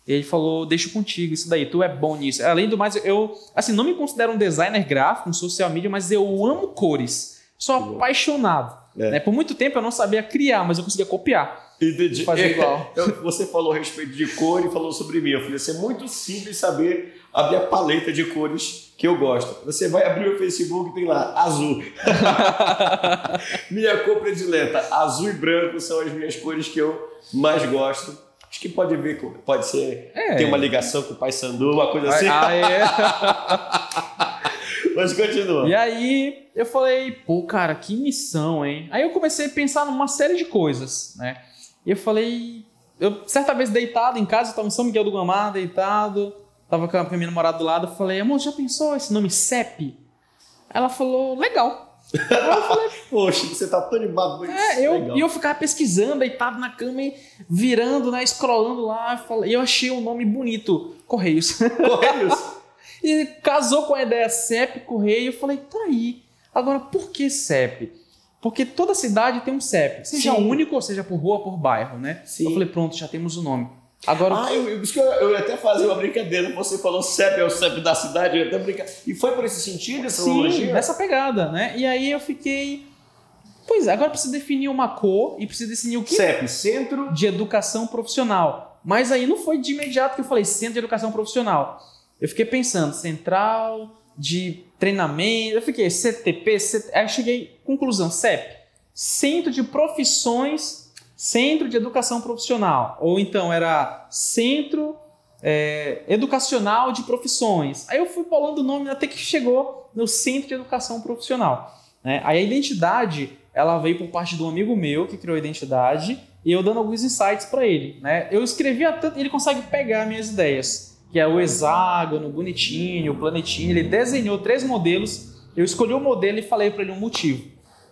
Ele falou, deixa contigo isso daí, tu é bom nisso. Além do mais, eu, assim, não me considero um designer gráfico, um social media, mas eu amo cores. Sou apaixonado. É. Né? Por muito tempo eu não sabia criar, mas eu conseguia copiar. Entendi. Fazer igual. você falou a respeito de cor e falou sobre mim. Eu falei assim, é muito simples saber a minha paleta de cores que eu gosto. Você vai abrir o Facebook e tem lá, azul. minha cor predileta, azul e branco são as minhas cores que eu mais gosto. Acho que pode ver, pode ser, é. tem uma ligação com o Pai Sandu, uma coisa assim. Ah, é. Mas continua. E aí eu falei, pô, cara, que missão, hein? Aí eu comecei a pensar numa série de coisas, né? E eu falei, eu certa vez deitado em casa, eu tava em São Miguel do Guamá, deitado, tava com a minha namorada do lado, eu falei, amor, já pensou esse nome CEP? Ela falou, legal. eu falei, poxa, você tá tão animado. É, eu, e eu ficava pesquisando, deitado na cama e virando, né, scrollando lá, e eu achei um nome bonito, Correios. Correios? E casou com a ideia CEP, Correio. Eu falei, tá aí. Agora, por que CEP? Porque toda cidade tem um CEP, seja Sim. único ou seja por rua ou por bairro, né? Sim. Eu falei, pronto, já temos o nome. Agora, ah, eu, eu, eu, ia até fazer uma brincadeira. Você falou CEP é o CEP da cidade, eu ia até brincar. E foi por esse sentido essa Sim, analogia? nessa pegada, né? E aí eu fiquei. Pois é, agora precisa definir uma cor e precisa definir o que? CEP, Centro de Educação Profissional. Mas aí não foi de imediato que eu falei Centro de Educação Profissional. Eu fiquei pensando, central de treinamento, eu fiquei CTP, CT, aí cheguei, conclusão, CEP, Centro de Profissões, Centro de Educação Profissional, ou então era Centro é, Educacional de Profissões. Aí eu fui bolando o nome até que chegou no Centro de Educação Profissional. Né? Aí a identidade, ela veio por parte de um amigo meu que criou a identidade e eu dando alguns insights para ele. Né? Eu escrevia tanto, ele consegue pegar minhas ideias que é o hexágono, bonitinho, o planetinho. Ele desenhou três modelos. Eu escolhi o modelo e falei para ele um motivo.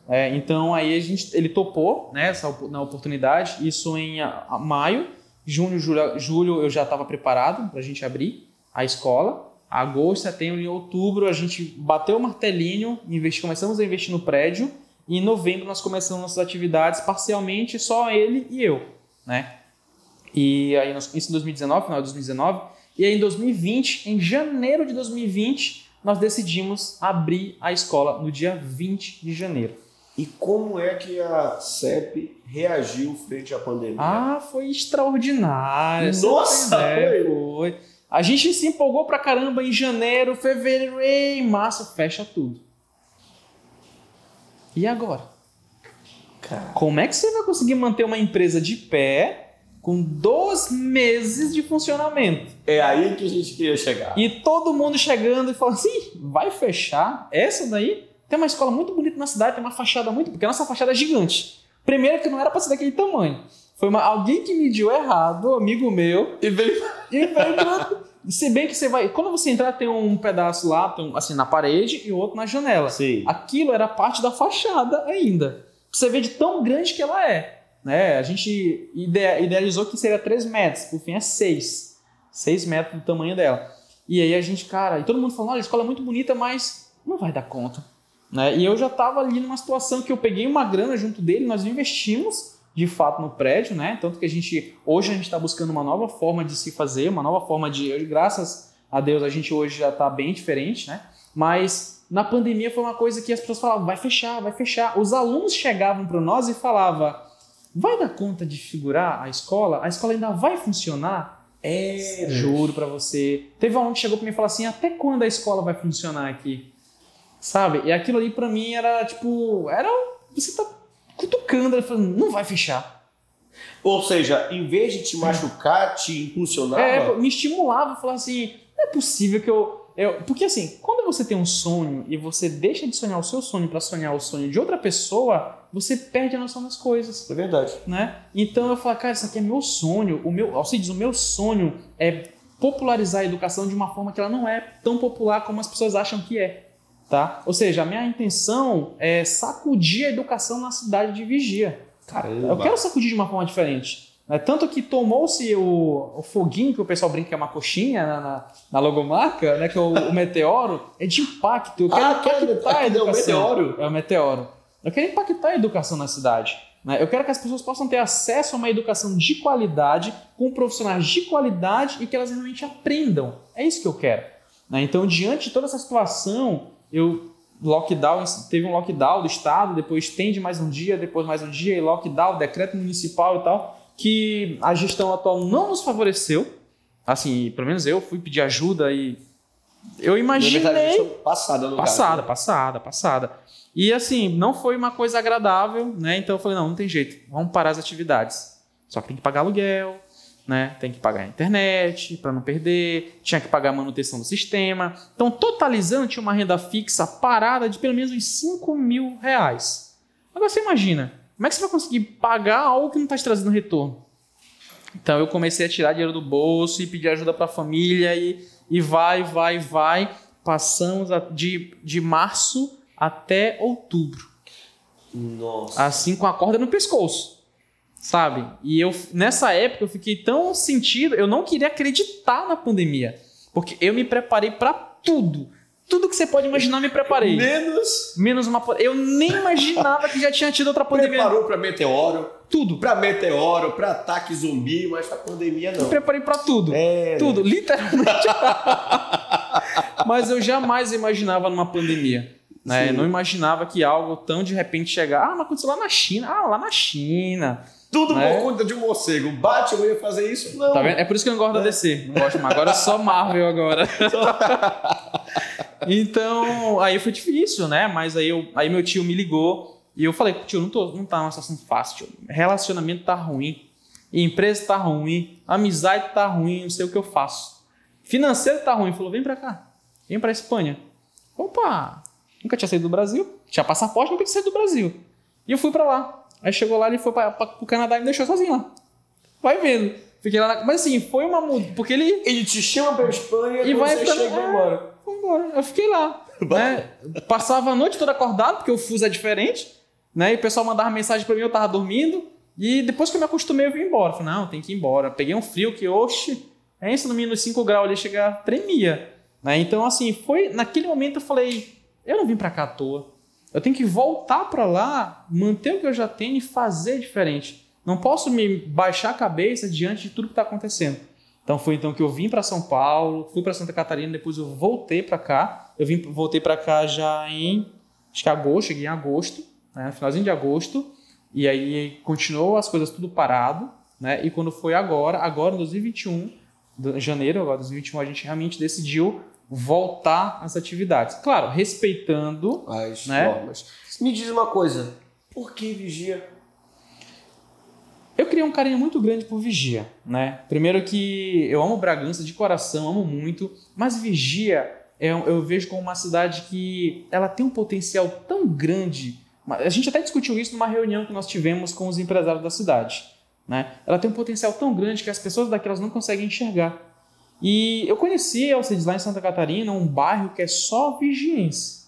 É, então aí a gente, ele topou né, essa, na oportunidade. Isso em a, a maio, junho, julho, julho eu já estava preparado para a gente abrir a escola. Agosto, setembro e outubro a gente bateu o martelinho, investi, começamos a investir no prédio. E em novembro nós começamos nossas atividades parcialmente, só ele e eu, né? E aí, isso em 2019, final de 2019, e aí, em 2020, em janeiro de 2020, nós decidimos abrir a escola no dia 20 de janeiro. E como é que a CEP reagiu frente à pandemia? Ah, foi extraordinário. Nossa, foi. foi. A gente se empolgou pra caramba em janeiro, fevereiro e março fecha tudo. E agora? Cara. Como é que você vai conseguir manter uma empresa de pé com dois meses de funcionamento. É aí que a gente queria chegar. E todo mundo chegando e falando assim: vai fechar? Essa daí tem uma escola muito bonita na cidade, tem uma fachada muito. Porque a nossa fachada é gigante. Primeiro que não era para ser daquele tamanho. Foi uma, alguém que mediu errado, amigo meu. E veio. E veio. Se bem que você vai. Quando você entrar, tem um pedaço lá, tem, assim, na parede e outro na janela. Sim. Aquilo era parte da fachada ainda. Você vê de tão grande que ela é. Né? A gente idealizou que seria 3 metros, por fim é 6. 6 metros do tamanho dela. E aí a gente, cara, e todo mundo falando, olha, a escola é muito bonita, mas não vai dar conta. Né? E eu já estava ali numa situação que eu peguei uma grana junto dele, nós investimos de fato no prédio, né? Tanto que a gente, hoje a gente está buscando uma nova forma de se fazer, uma nova forma de, graças a Deus, a gente hoje já está bem diferente, né? Mas na pandemia foi uma coisa que as pessoas falavam, vai fechar, vai fechar. Os alunos chegavam para nós e falavam, vai dar conta de figurar a escola? A escola ainda vai funcionar? É, juro para você. Teve um aluno que chegou para mim e falou assim: até quando a escola vai funcionar aqui? Sabe? E aquilo ali para mim era tipo, era você tá cutucando, ele falou, não vai fechar. Ou seja, em vez de te machucar, te impulsionava? É, me estimulava, falava assim, não é possível que eu eu, porque assim, quando você tem um sonho e você deixa de sonhar o seu sonho para sonhar o sonho de outra pessoa, você perde a noção das coisas. É verdade. Né? Então eu falo, cara, isso aqui é meu sonho. O meu, diz, o meu sonho é popularizar a educação de uma forma que ela não é tão popular como as pessoas acham que é. Tá? Ou seja, a minha intenção é sacudir a educação na cidade de Vigia. Caramba. Eu quero sacudir de uma forma diferente. É, tanto que tomou-se o, o, foguinho, que o pessoal brinca que é uma coxinha na, na, na logomarca, né, que é o, o, meteoro, é de impacto. Eu quero ah, a educação. É o meteoro? É o meteoro. Eu quero impactar a educação na cidade. Né? Eu quero que as pessoas possam ter acesso a uma educação de qualidade, com profissionais de qualidade e que elas realmente aprendam. É isso que eu quero. Né? Então, diante de toda essa situação, eu lockdown, teve um lockdown do estado, depois estende mais um dia, depois mais um dia, e lockdown, decreto municipal e tal, que a gestão atual não nos favoreceu. Assim, pelo menos eu fui pedir ajuda e eu imaginei. Na verdade, passada, no passada, passada, passada. E assim, não foi uma coisa agradável, né? Então eu falei, não, não tem jeito, vamos parar as atividades. Só que tem que pagar aluguel, né? Tem que pagar a internet para não perder, tinha que pagar a manutenção do sistema. Então, totalizando, tinha uma renda fixa parada de pelo menos uns 5 mil reais. Agora você imagina, como é que você vai conseguir pagar algo que não está te trazendo retorno? Então eu comecei a tirar dinheiro do bolso e pedir ajuda para a família e, e vai, vai, vai. Passamos de, de março até outubro. Nossa. Assim com a corda no pescoço. Sabe? E eu nessa época eu fiquei tão sentido, eu não queria acreditar na pandemia, porque eu me preparei para tudo. Tudo que você pode imaginar, eu me preparei. Menos. Menos uma. Eu nem imaginava que já tinha tido outra pandemia. Preparou para meteoro. Tudo. Para meteoro, para ataque zumbi, mas para pandemia não. Eu preparei para tudo. É. Tudo, literalmente. mas eu jamais imaginava numa pandemia. Né? Não imaginava que algo tão de repente chegar. Ah, mas aconteceu lá na China. Ah, lá na China. Tudo Né? por conta de um morcego. Batman ia fazer isso? Não. Tá vendo? É por isso que eu não gosto da DC. Não gosto mais. Agora é só Marvel agora. então, aí foi difícil, né? Mas aí, eu, aí meu tio me ligou e eu falei, tio, não, tô, não tá uma situação fácil, tio. Relacionamento tá ruim, empresa tá ruim, amizade tá ruim, não sei o que eu faço. Financeiro tá ruim. Ele falou, vem pra cá. Vem pra Espanha. Opa! Nunca tinha saído do Brasil. Tinha passaporte, nunca tinha saído do Brasil. E eu fui pra lá. Aí chegou lá, ele foi pra, pro Canadá e me deixou sozinho lá. Vai vendo. Fiquei lá na... Mas assim, foi uma mudança. Porque ele. Ele te chama pra Espanha E vai você pra- chega é. embora. Foi embora. Eu fiquei lá. né? Passava a noite toda acordado, porque o fuso é diferente. Né? E o pessoal mandava mensagem pra mim, eu tava dormindo. E depois que eu me acostumei, eu vim embora. Falei, não, tem que ir embora. Peguei um frio que, oxe, é isso no mínimo 5 graus ali, chegar, tremia. Né? Então, assim, foi. Naquele momento eu falei, eu não vim pra cá à toa. Eu tenho que voltar pra lá, manter o que eu já tenho e fazer diferente. Não posso me baixar a cabeça diante de tudo que está acontecendo. Então foi então que eu vim para São Paulo, fui para Santa Catarina, depois eu voltei para cá. Eu vim, voltei para cá já em acho que agosto, cheguei em agosto, né, finalzinho de agosto, e aí continuou as coisas tudo parado, né? E quando foi agora, agora em 2021, do- janeiro, agora 2021, a gente realmente decidiu voltar às atividades. Claro, respeitando As Né? normas. Me diz uma coisa. Por que vigia? Eu criei um carinho muito grande por Vigia, né? Primeiro que eu amo Bragança de coração, amo muito, mas Vigia é- eu vejo como uma cidade que ela tem um potencial tão grande. A gente até discutiu isso numa reunião que nós tivemos com os empresários da cidade, né? Ela tem um potencial tão grande que as pessoas daqui elas não conseguem enxergar. E eu conheci, Alcides, lá em Santa Catarina, um bairro que é só vigiense.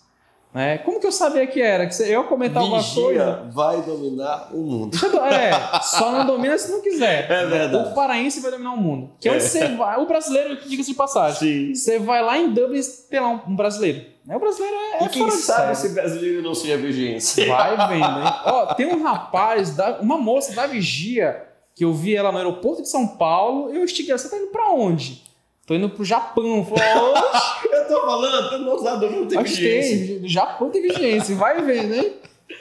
Né? Como que eu sabia que era? Que eu comentar alguma coisa. Vigia vai dominar o mundo. É, só não domina se não quiser. É verdade. O paraense vai dominar o mundo. Que é onde você vai. O brasileiro, diga-se de passagem. Sim. Você vai lá em Dublin tem lá um, brasileiro. Né? O brasileiro é, é E quem fora de sabe série. se brasileiro não seja vigência? Vai vendo, hein? Ó, tem um rapaz, da- uma moça da Vigia, que eu vi ela no aeroporto de São Paulo. Eu estiguei, você tá indo pra onde? Tô indo pro Japão. Falou, "Oxe, Eu tô falando, todo mundo sabe do mundo tem vigência. tem. Japão tem vigência, vai vendo, hein?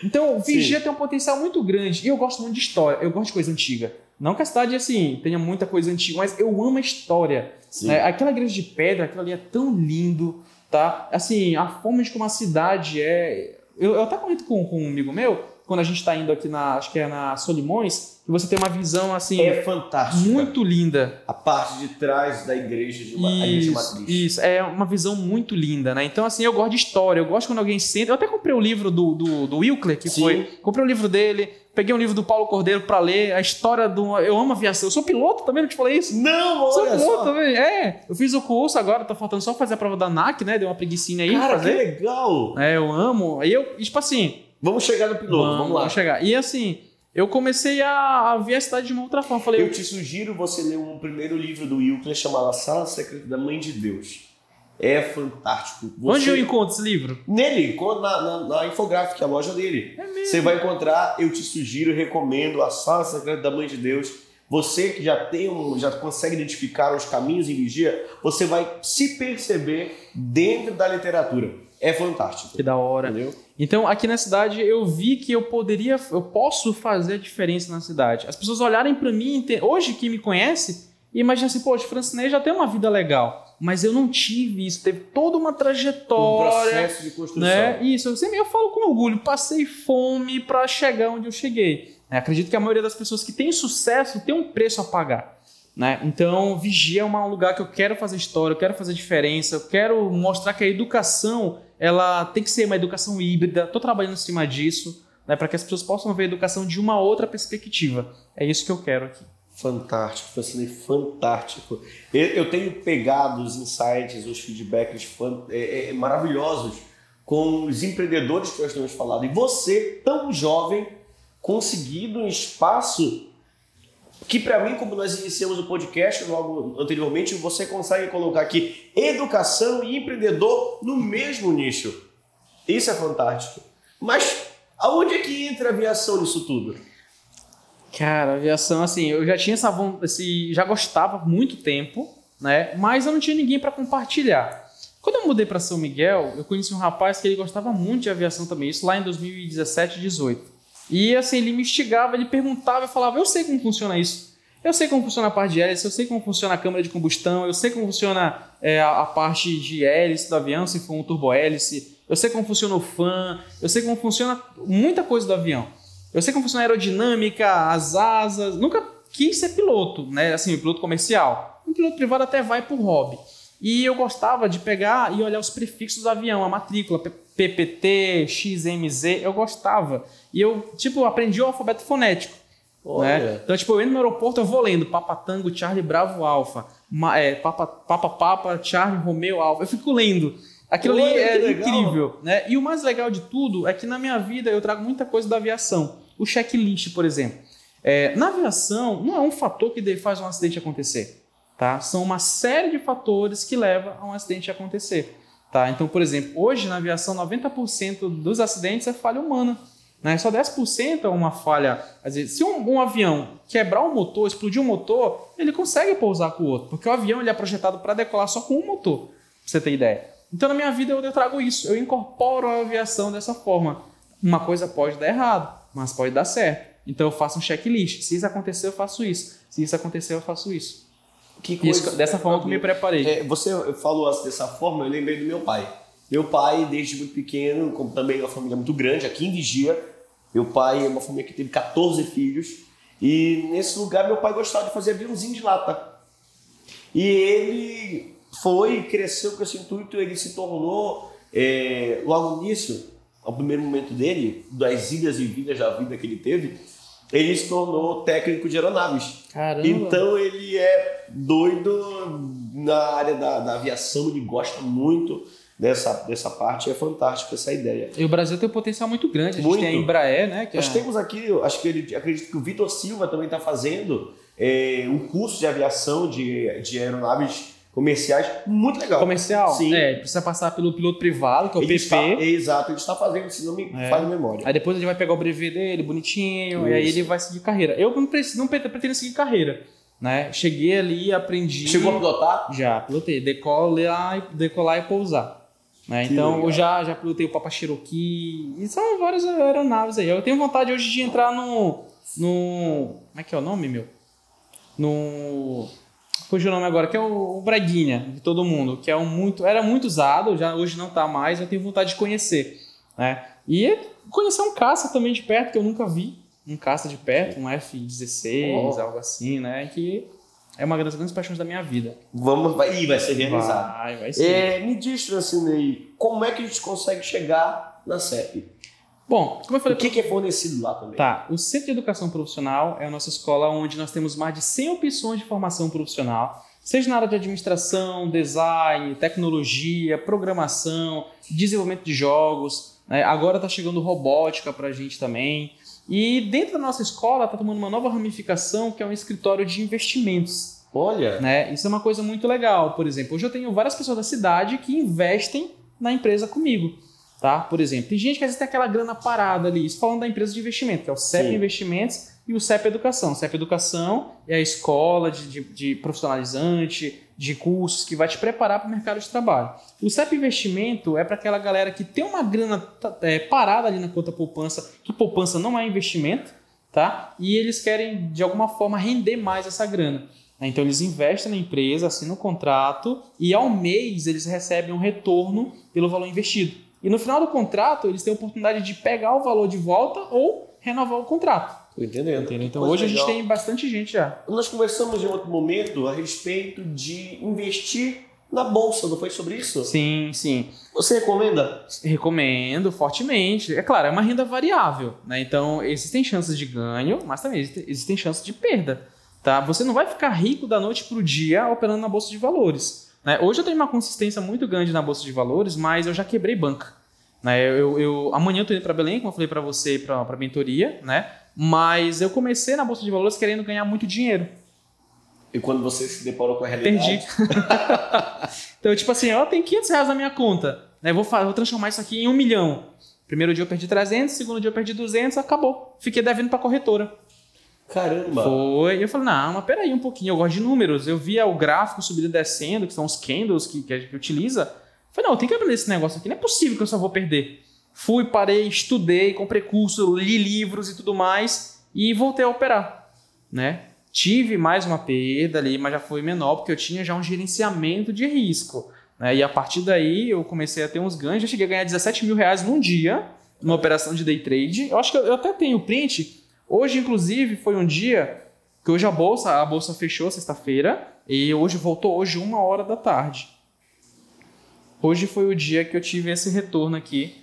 Então, Vigia tem um potencial muito grande. E eu gosto muito de história. Eu gosto de coisa antiga. Não que a cidade, assim, tenha muita coisa antiga, mas eu amo a história. Sim. né? Aquela igreja de pedra, aquilo ali é tão lindo, tá? Assim, a forma de como a cidade é... Eu, eu até comento com, com um amigo meu, quando a gente tá indo aqui na... Acho que é na Solimões, você tem uma visão, assim, É fantástico. muito linda. A parte de trás da igreja de uma, a igreja Isso, matriz. isso, é uma visão muito linda, né? Então, assim, eu gosto de história, eu gosto quando alguém senta. Eu até comprei o livro do, do, do Wilkler, que Sim. foi. Comprei o livro dele, peguei um livro do Paulo Cordeiro pra ler, a história do. Eu amo aviação, eu sou piloto também, não te falei isso? Não, Sou olha piloto só. também, é. Eu fiz o curso agora, tá faltando só fazer a prova da ANAC, né? Deu uma preguicinha aí Cara, pra que fazer. legal. É, eu amo. Aí eu, tipo assim, Vamos chegar no piloto, vamos, lá. chegar. E assim, eu comecei a, a ver a cidade de uma outra forma. Falei, Eu te sugiro você ler um primeiro livro do Wilkler chamado A Sala Secreta da Mãe de Deus. É fantástico. Você- onde eu encontro esse livro? Nele, na, na, na infográfica, a loja dele. É mesmo. Você vai encontrar, eu te sugiro, recomendo A Sala Secreta da Mãe de Deus. Você que já tem um, já consegue identificar os caminhos em vigia, você vai se perceber dentro da literatura. É fantástico. Que da hora. Entendeu? Então, aqui na cidade, eu vi que eu poderia, eu posso fazer a diferença na cidade. As pessoas olharem para mim, hoje quem me conhece, e imagina assim, poxa, Francinei já tem uma vida legal, mas eu não tive isso, teve toda uma trajetória. Um processo de construção. Né? Isso, eu, sempre, eu falo com orgulho, passei fome para chegar onde eu cheguei. É, acredito que a maioria das pessoas que tem sucesso tem um preço a pagar. Né? Então, Vigia é um lugar que eu quero fazer história, eu quero fazer diferença, eu quero mostrar que a educação ela tem que ser uma educação híbrida. Estou trabalhando em cima disso, né, para que as pessoas possam ver a educação de uma outra perspectiva. É isso que eu quero aqui. Fantástico, fascinei, fantástico. Eu, tenho pegado os insights, os feedbacks é, é, maravilhosos com os empreendedores que nós temos falado. E você, tão jovem, conseguido um espaço que para mim, como nós iniciamos o podcast logo anteriormente, você consegue colocar aqui educação e empreendedor no mesmo nicho. Isso é fantástico. Mas aonde é que entra a aviação nisso tudo? Cara, aviação, assim, eu já tinha essa vontade, já gostava muito tempo, né? Mas eu não tinha ninguém para compartilhar. Quando eu mudei para São Miguel, eu conheci um rapaz que ele gostava muito de aviação também, isso lá em 2017, 18. E assim, ele me instigava, ele perguntava, eu falava, eu sei como funciona isso. Eu sei como funciona a parte de hélice, eu sei como funciona a câmara de combustão, eu sei como funciona é, a, a, parte de hélice do avião, se for um turbo-hélice, eu sei como funciona o fan, eu sei como funciona muita coisa do avião. Eu sei como funciona a aerodinâmica, as asas. Nunca quis ser piloto, né? Assim, piloto comercial. Um piloto privado até vai por hobby. E eu gostava de pegar e olhar os prefixos do avião, a matrícula, PPT, XMZ, eu gostava. E eu, tipo, aprendi o alfabeto fonético. Né? Então, tipo, eu entro no aeroporto, eu vou lendo Papa Tango, Charlie Bravo Alfa, é, Papa, Papa Papa, Charlie Romeo Alfa. Eu fico lendo. Aquilo Olha, ali é incrível. Né? E o mais legal de tudo é que na minha vida eu trago muita coisa da aviação. O checklist, por exemplo. É, na aviação, não é um fator que faz um acidente acontecer. Tá? São uma série de fatores que levam a um acidente acontecer. Tá? Então, por exemplo, hoje na aviação, 90% dos acidentes é falha humana. Né? Só 10% é uma falha. Às vezes, se um, um, avião quebrar um motor, explodir um motor, ele consegue pousar com o outro, porque o avião ele é projetado para decolar só com um motor, pra você ter ideia. Então, na minha vida, eu trago isso, eu incorporo a aviação dessa forma. Uma coisa pode dar errado, mas pode dar certo. Então, eu faço um checklist. Se isso acontecer, eu faço isso. Se isso acontecer, eu faço isso. Que coisa, isso, dessa forma que eu me preparei. É, você falou dessa forma, eu lembrei do meu pai. Meu pai, desde muito pequeno, como também uma família muito grande, aqui em Vigia, meu pai é uma família que teve 14 filhos. E nesse lugar, meu pai gostava de fazer aviãozinho de lata. E ele foi, cresceu com esse intuito, ele se tornou, é, logo no início, ao primeiro momento dele, das idas e vindas da vida que ele teve, ele se tornou técnico de aeronaves. Caramba. Então ele é doido na área da, da aviação, ele gosta muito dessa, dessa parte. É fantástico essa ideia. E o Brasil tem um potencial muito grande. A gente muito. tem a Embraer, né? Nós é... temos aqui, acho que ele, acredito que o Vitor Silva também está fazendo é, um curso de aviação de, de aeronaves comerciais muito legal. Comercial? Sim. É, precisa passar pelo piloto privado, que é o ele PP. Está, exato, ele está fazendo, se não me é. a memória. Aí depois ele vai pegar o brevet dele, bonitinho, Isso. e aí ele vai seguir carreira. Eu não, preciso, não pretendo seguir carreira. Né? Cheguei ali, aprendi. Chegou a pilotar? Já, pilotei. Decolar, decolar e pousar. Né? Então legal. eu já, já pilotei o Papa Cherokee. E são várias aeronaves aí. Eu tenho vontade hoje de entrar no. no como é que é o nome, meu? No fugiu o nome agora, que é o, o Braguinha, de todo mundo, que é um muito, era muito usado, já hoje não está mais, eu tenho vontade de conhecer. Né? E conhecer um caça também de perto, que eu nunca vi. Um caça de perto, um F-16, oh. algo assim, né? Que é uma das grandes paixões da minha vida. Vamos, vai, vai ser realizado. Vai, vai ser. É, me diz, Francinei, como é que a gente consegue chegar na CEP? Bom, como eu falei. O que, que é fornecido lá também? Tá. O Centro de Educação Profissional é a nossa escola onde nós temos mais de 100 opções de formação profissional, seja na área de administração, design, tecnologia, programação, desenvolvimento de jogos. Né? Agora está chegando robótica para a gente também. E dentro da nossa escola está tomando uma nova ramificação que é um escritório de investimentos. Olha! Né? Isso é uma coisa muito legal. Por exemplo, hoje eu tenho várias pessoas da cidade que investem na empresa comigo. Tá? Por exemplo, tem gente que às vezes tem aquela grana parada ali, isso falando da empresa de investimento, que é o CEP Sim. Investimentos, e o CEP Educação. O CEP Educação é a escola de, de, de profissionalizante, de cursos que vai te preparar para o mercado de trabalho. O CEP Investimento é para aquela galera que tem uma grana é, parada ali na conta poupança, que poupança não é investimento, tá? E eles querem, de alguma forma, render mais essa grana. Então eles investem na empresa, assinam um contrato e ao mês eles recebem um retorno pelo valor investido. E no final do contrato eles têm a oportunidade de pegar o valor de volta ou renovar o contrato. Tô entendendo. Então hoje legal. a gente tem bastante gente já. Nós conversamos em outro momento a respeito de investir na bolsa, não foi sobre isso? Sim, sim. Você recomenda? Recomendo fortemente. É claro, é uma renda variável, né? Então existem chances de ganho, mas também existem chances de perda. Tá? Você não vai ficar rico da noite para o dia operando na bolsa de valores. Né? Hoje eu tenho uma consistência muito grande na bolsa de valores, mas eu já quebrei banca. Né? Eu, eu, amanhã eu estou indo para Belém, como eu falei para você, para a mentoria, né? mas eu comecei na bolsa de valores querendo ganhar muito dinheiro. E quando você se deparou com a realidade? Perdi. então, tipo assim, ó, tem 500 reais na minha conta. Né? Vou, vou transformar isso aqui em um milhão. Primeiro dia eu perdi 300, segundo dia eu perdi 200, acabou. Fiquei devendo para a corretora. Caramba! Foi. Eu falei, não, mas peraí um pouquinho, eu gosto de números. Eu via o gráfico subindo e descendo, que são os candles que, que a gente utiliza. Eu falei, não, eu tenho que aprender esse negócio aqui, não é possível que eu só vou perder. Fui, parei, estudei, comprei curso, li livros e tudo mais e voltei a operar, né? Tive mais uma perda ali, mas já foi menor, porque eu tinha já um gerenciamento de risco. Né? E a partir daí eu comecei a ter uns ganhos, já cheguei a ganhar 17 mil reais num dia, numa operação de day trade. Eu acho que eu, eu até tenho print, Hoje, inclusive, foi um dia que hoje a bolsa, a bolsa fechou sexta-feira e hoje voltou hoje uma hora da tarde. Hoje foi o dia que eu tive esse retorno aqui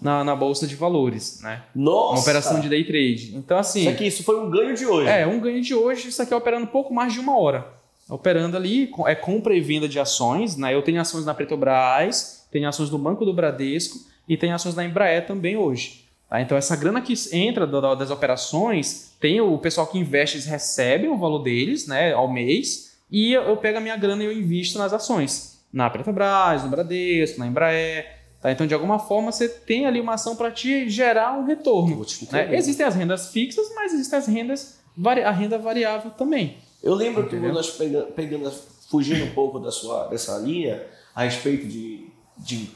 na, na bolsa de valores, né? Nossa! Uma operação de day trade. Então assim. Isso aqui, isso foi um ganho de hoje. É, um ganho de hoje. Isso aqui é operando pouco mais de uma hora. Operando ali é compra e venda de ações, né? Eu tenho ações na Petrobras, tenho ações no Banco do Bradesco e tenho ações na Embraer também hoje. Tá? Então, essa grana que entra das operações, tem o pessoal que investe, eles recebem o valor deles né, ao mês, e eu pego a minha grana e eu invisto nas ações. Na Petrobras, no Bradesco, na Embraer. Tá? Então, de alguma forma, você tem ali uma ação para te gerar um retorno. Né? Existem as rendas fixas, mas existem as rendas, a renda variável também. Eu lembro Entendeu? que nós pegando, pegando, fugindo um pouco da sua, dessa linha, a respeito de, de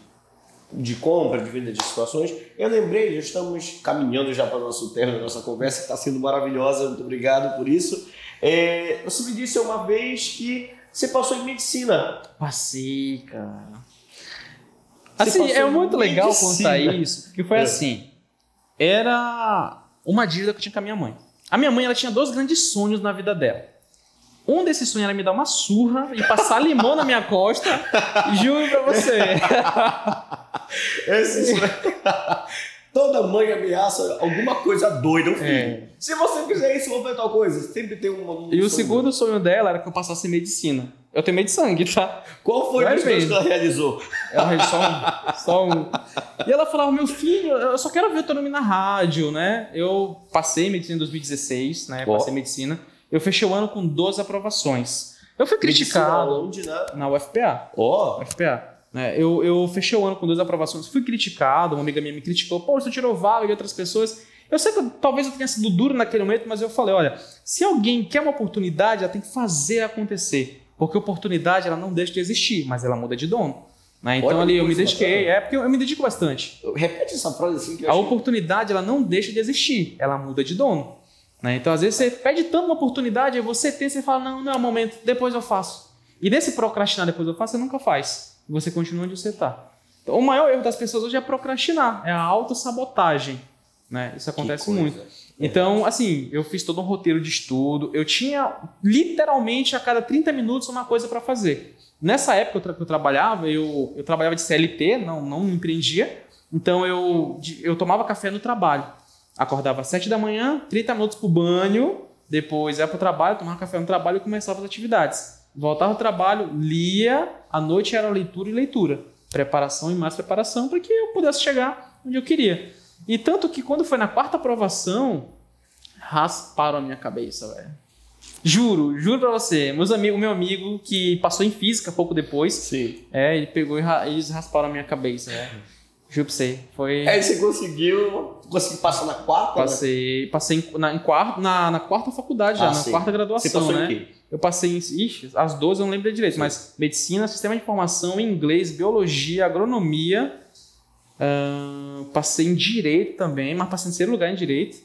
de compra, de venda de situações. Eu lembrei, já estamos caminhando já para o nosso término da nossa conversa, que está sendo maravilhosa, muito obrigado por isso. É, você me disse uma vez que você passou em medicina. Passei, cara. assim, é muito legal contar isso, porque foi é. assim, era uma dívida que eu tinha com a minha mãe. A minha mãe ela tinha dois grandes sonhos na vida dela. Um desses sonhos era me dar uma surra e passar limão na minha costa. Juro pra você. Esse Toda mãe ameaça alguma coisa doida, um filho. É. Se você fizer isso, eu vou fazer tal coisa. Sempre tem uma. Um e o segundo sonho dela era que eu passasse medicina. Eu tenho medo de sangue, tá? Qual foi o que ela realizou? Ela realizou só um, só um. E ela falava: Meu filho, eu só quero ver o teu nome na rádio, né? Eu passei medicina em 2016, né? Passei medicina. Eu fechei o ano com 12 aprovações. Eu fui criticado. Né? Na UFPA. Ó. Oh. UFPA. É, eu, eu fechei o ano com duas aprovações, fui criticado, uma amiga minha me criticou, pô, você tirou vaga e outras pessoas. Eu sei que talvez eu tenha sido duro naquele momento, mas eu falei, olha, se alguém quer uma oportunidade, ela tem que fazer acontecer. Porque oportunidade ela não deixa de existir, mas ela muda de dono. Né? Então olha, ali eu me dediquei, é porque eu, eu, me dedico bastante. Repete essa frase assim que eu A achei... oportunidade ela não deixa de existir, ela muda de dono. Né? Então às vezes você pede tanto uma oportunidade, aí você tem, você fala, não, não é o momento, depois eu faço. E nesse procrastinar, depois eu faço, você nunca faz você continua onde você está. Então, o maior erro das pessoas hoje é procrastinar, é a autossabotagem. Né? Isso acontece muito. Então, assim, eu fiz todo um roteiro de estudo, eu tinha literalmente a cada 30 minutos uma coisa para fazer. Nessa época que eu, tra eu trabalhava, eu, eu trabalhava de CLT, não, não empreendia, então eu, eu tomava café no trabalho. Acordava às 7 da manhã, 30 minutos para o banho, depois ia para o trabalho, tomava café no trabalho e começava as atividades. Voltava ao trabalho, lia, à noite era leitura e leitura. Preparação e mais preparação para que eu pudesse chegar onde eu queria. E tanto que quando foi na quarta aprovação, rasparam a minha cabeça, velho. Juro, juro pra você. Meus amigos, meu amigo que passou em física pouco depois, Sim. é, ele pegou e eles rasparam a minha cabeça, velho. Jupsei. Foi. Aí você conseguiu. Conseguiu passar na quarta? né? Passei, passei em- na, em quarto, na, na quarta faculdade já, Ah, na sim. quarta Você graduação, passou né? em quê? Eu passei em. Ixi, as 12 eu não lembro direito, mas medicina, sistema de informação, inglês, biologia, agronomia. ahn, passei em direito também, mas passei em terceiro lugar em direito.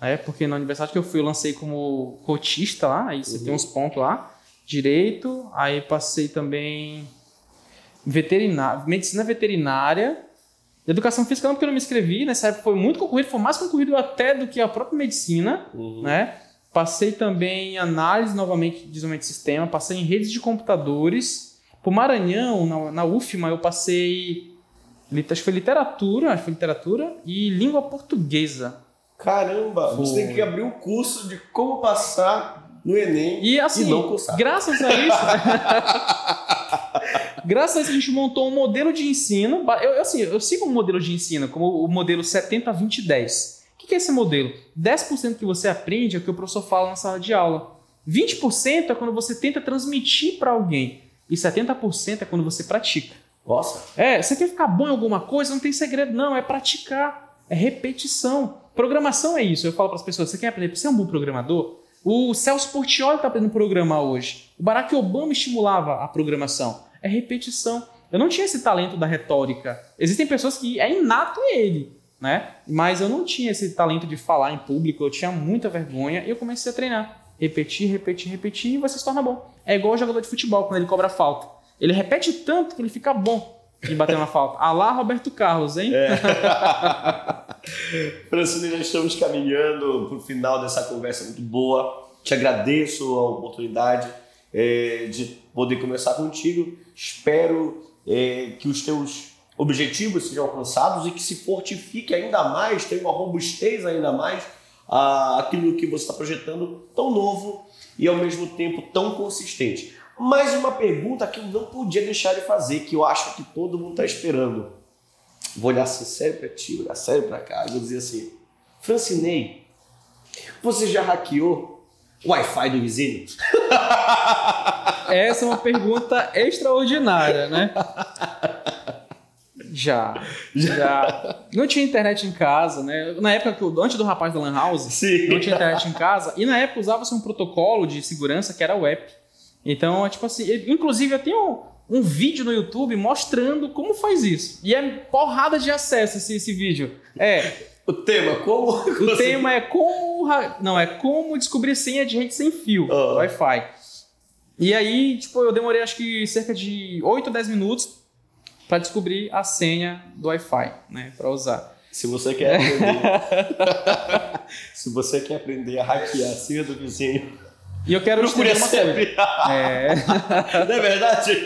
né? porque na universidade que eu fui, eu lancei como cotista lá, aí você Uhum. tem uns pontos lá. Direito, aí passei também veterinária, medicina veterinária. Educação física não, porque eu não me inscrevi, nessa época foi muito concorrido, foi mais concorrido até do que a própria medicina Uhum. né? Passei também em análise novamente de desenvolvimento de sistema, passei em redes de computadores. Pro Maranhão, na, na UFMA, eu passei. Acho que foi literatura, acho que foi literatura e língua portuguesa. Caramba, você Foi. tem que abrir um curso de como passar no Enem. E assim, E não cursar. graças a isso. graças a isso, a gente montou um modelo de ensino. Eu, assim, eu sigo um modelo de ensino, como o modelo 70-20-10. O que, que é esse modelo? 10% que você aprende é o que o professor fala na sala de aula. 20% é quando você tenta transmitir para alguém. E 70% é quando você pratica. Nossa, É, você quer ficar bom em alguma coisa, não tem segredo, não. É praticar, é repetição. Programação é isso. Eu falo para as pessoas: você quer aprender? Você é um bom programador? O Celso Portioli está aprendendo a programar hoje. O Barack Obama estimulava a programação. É repetição. Eu não tinha esse talento da retórica. Existem pessoas que é inato ele, né? Mas eu não tinha esse talento de falar em público. Eu tinha muita vergonha e eu comecei a treinar. Repetir, repetir, repetir e você se torna bom. É igual o jogador de futebol quando ele cobra falta. Ele repete tanto que ele fica bom de bater uma falta. Alá Roberto Carlos, hein? Francine, já estamos caminhando para o final dessa conversa muito boa. Te agradeço a oportunidade eh, de poder conversar contigo. Espero eh, que os teus objetivos sejam alcançados e que se fortifique ainda mais, tenha uma robustez ainda mais a aquilo que você está projetando tão novo e ao mesmo tempo tão consistente. Mais uma pergunta que eu não podia deixar de fazer, que eu acho que todo mundo está esperando. Vou olhar assim, sério pra ti, olhar sério pra cá, e vou dizer assim: Francinei, você já hackeou Wi-Fi do vizinho? Essa é uma pergunta extraordinária, né? Já, já. Não tinha internet em casa, né? Na época que antes do rapaz da Lan House, Sim. não tinha internet em casa. E na época usava-se um protocolo de segurança que era o app. Então, é tipo assim, inclusive eu tenho um, um vídeo no YouTube mostrando como faz isso. E é porrada de acesso esse, esse vídeo. É, O tema, como. o tema é como. Não, é como descobrir senha de rede sem fio, Ah. Wi-Fi. E aí, tipo, eu demorei acho que cerca de 8 ou 10 minutos para descobrir a senha do Wi-Fi, né, para usar. Se você quer aprender. se você quer aprender a hackear a senha do vizinho, E eu quero te dizer uma coisa. sempre. É, Não é verdade?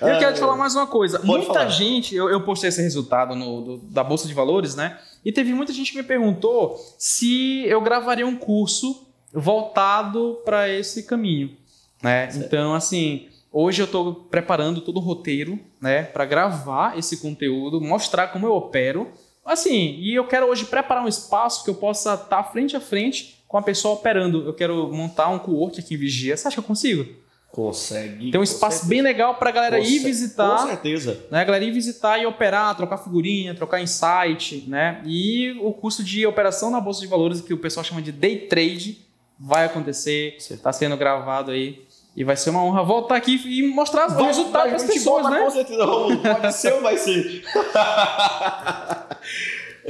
Eu quero te falar mais uma coisa. Muita falar. gente, eu, eu postei esse resultado no, do- da Bolsa de Valores, né? E teve muita gente que me perguntou se eu gravaria um curso voltado para esse caminho, né? Então, assim, hoje eu estou preparando todo o roteiro, né, para gravar esse conteúdo, mostrar como eu opero. Assim, e eu quero hoje preparar um espaço que eu possa estar frente a frente com a pessoa operando. Eu quero montar um co-work aqui em Vigia. Você acha que eu consigo? Consegue. Tem um espaço certeza. bem legal pra galera Com ir visitar, Com certeza. né? A galera ir visitar e operar, trocar figurinha, trocar insight, né? E o curso de operação na bolsa de valores que o pessoal chama de day trade vai acontecer, está sendo gravado aí e vai ser uma honra voltar aqui e mostrar os resultados vai- para as vai te pessoas, né? Com certeza. Pode ser ou vai ser?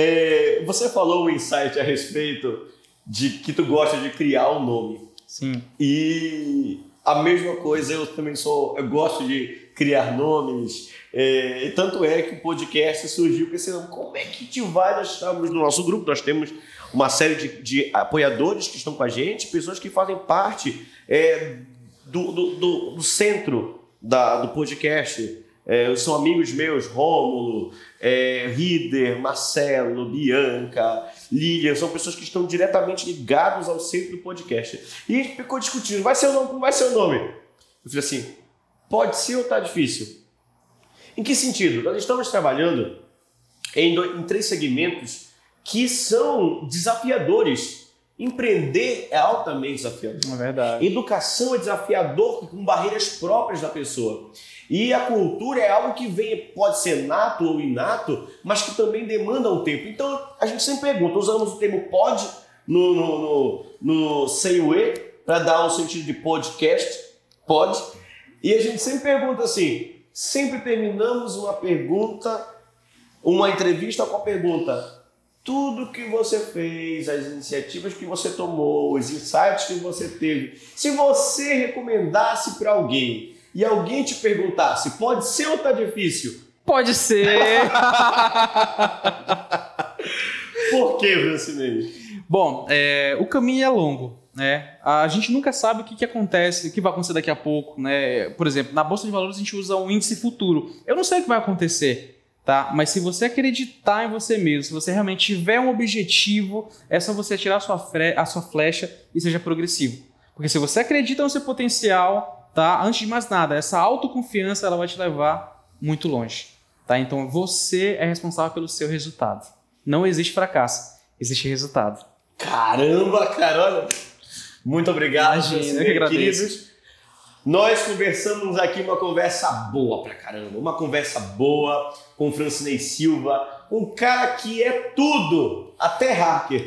É, você falou um insight a respeito de que tu gosta de criar um nome. Sim. E a mesma coisa, eu também sou, eu gosto de criar nomes. É, tanto é que o podcast surgiu pensando como é que te vai? Nós estamos no nosso grupo, nós temos uma série de, de apoiadores que estão com a gente, pessoas que fazem parte é, do, do, do- do centro da, do podcast. É, são amigos meus, Rômulo, é, Rider, Marcelo, Bianca, Lilian, são pessoas que estão diretamente ligados ao centro do podcast. E a gente ficou discutindo, vai ser o nome, vai ser o nome? Eu falei assim, pode ser ou tá difícil? Em que sentido? Nós estamos trabalhando em, do- em três segmentos que são desafiadores Empreender é altamente desafiador. É verdade. Educação é desafiador com barreiras próprias da pessoa. E a cultura é algo que vem, pode ser nato ou inato, mas que também demanda um tempo. Então a gente sempre pergunta, usamos o termo pode no, no, no, no Seiue para dar um sentido de podcast, pode. E a gente sempre pergunta assim, sempre terminamos uma pergunta, uma entrevista com a pergunta: tudo que você fez, as iniciativas que você tomou, os insights que você teve, se você recomendasse para alguém e alguém te perguntasse, pode ser ou tá difícil? Pode ser. Por que, Francinei? Bom, é, o caminho é longo. Né? A gente nunca sabe o que, que acontece, o que vai acontecer daqui a pouco. Né? Por exemplo, na Bolsa de Valores a gente usa um índice futuro. Eu não sei o que vai acontecer, tá? mas se você acreditar em você mesmo, se você realmente tiver um objetivo, é só você tirar a sua, fre a sua flecha e seja progressivo. Porque se você acredita no seu potencial, tá? antes de mais nada, essa autoconfiança ela vai te levar muito longe. Tá? Então você é responsável pelo seu resultado. Não existe fracasso, existe resultado. Caramba, cara, olha. Muito obrigado, Imagina, agradeço. queridos. Nós conversamos aqui uma conversa boa pra caramba, uma conversa boa com o Francinei Silva, um cara que é tudo, até hacker.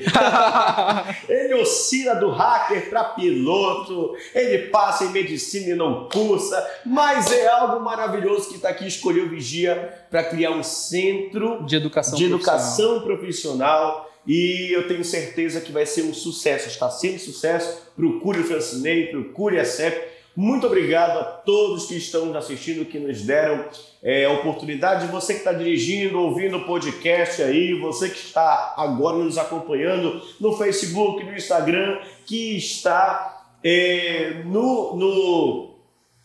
ele oscila do hacker para piloto, ele passa em medicina e não cursa, mas é algo maravilhoso que está aqui escolheu Vigia para criar um centro de educação, de educação profissional e eu tenho certeza que vai ser um sucesso, está sendo sucesso. Procure o Francinei, procure a CEP. Muito obrigado a todos que estão nos assistindo, que nos deram é, a oportunidade. Você que está dirigindo, ouvindo o podcast aí, você que está agora nos acompanhando no Facebook, no Instagram, que está é, no, no,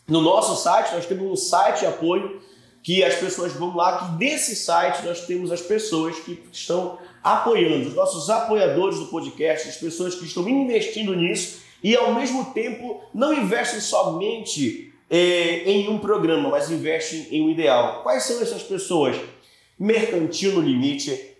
no nosso site, nós temos um site de apoio que as pessoas vão lá, que desse site nós temos as pessoas que estão apoiando, os nossos apoiadores do podcast, as pessoas que estão investindo nisso e ao mesmo tempo não investem somente é, em um programa, mas investem em um ideal. Quais são essas pessoas? Mercantil no Limite,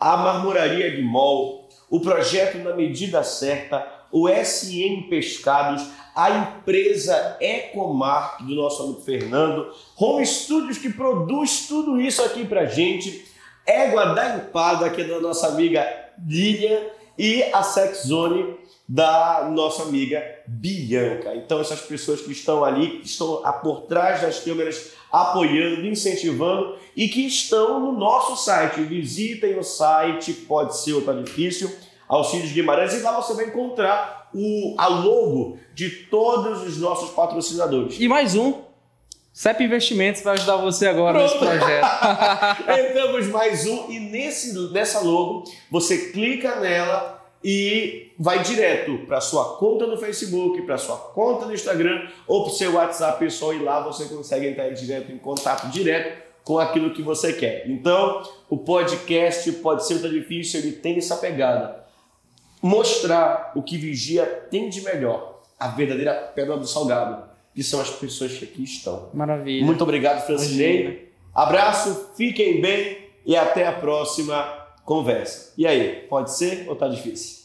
a Marmoraria Guimol, o Projeto na Medida Certa, o SM Pescados, a empresa Ecomark do nosso amigo Fernando, Home Studios que produz tudo isso aqui pra gente, Égua da Empada, que é da nossa amiga Lilian, e a Sex Zone da nossa amiga Bianca. Então, essas pessoas que estão ali, que estão por trás das câmeras, apoiando, incentivando e que estão no nosso site. Visitem o site, pode ser ou tá difícil, Auxílios Guimarães, e lá você vai encontrar o, a logo de todos os nossos patrocinadores. E mais um, CEP Investimentos vai ajudar você agora Pronto. nesse projeto. Entramos mais um e nesse, nessa logo você clica nela e vai direto para sua conta no Facebook, para sua conta no Instagram ou para o seu WhatsApp pessoal e lá você consegue entrar direto em contato direto com aquilo que você quer. Então, o podcast pode ser tão difícil, ele tem essa pegada. Mostrar o que vigia tem de melhor, a verdadeira pedra do salgado que são as pessoas que aqui estão. Maravilha. Muito obrigado, Francinei. Abraço, fiquem bem e até a próxima conversa. E aí, pode ser ou tá difícil?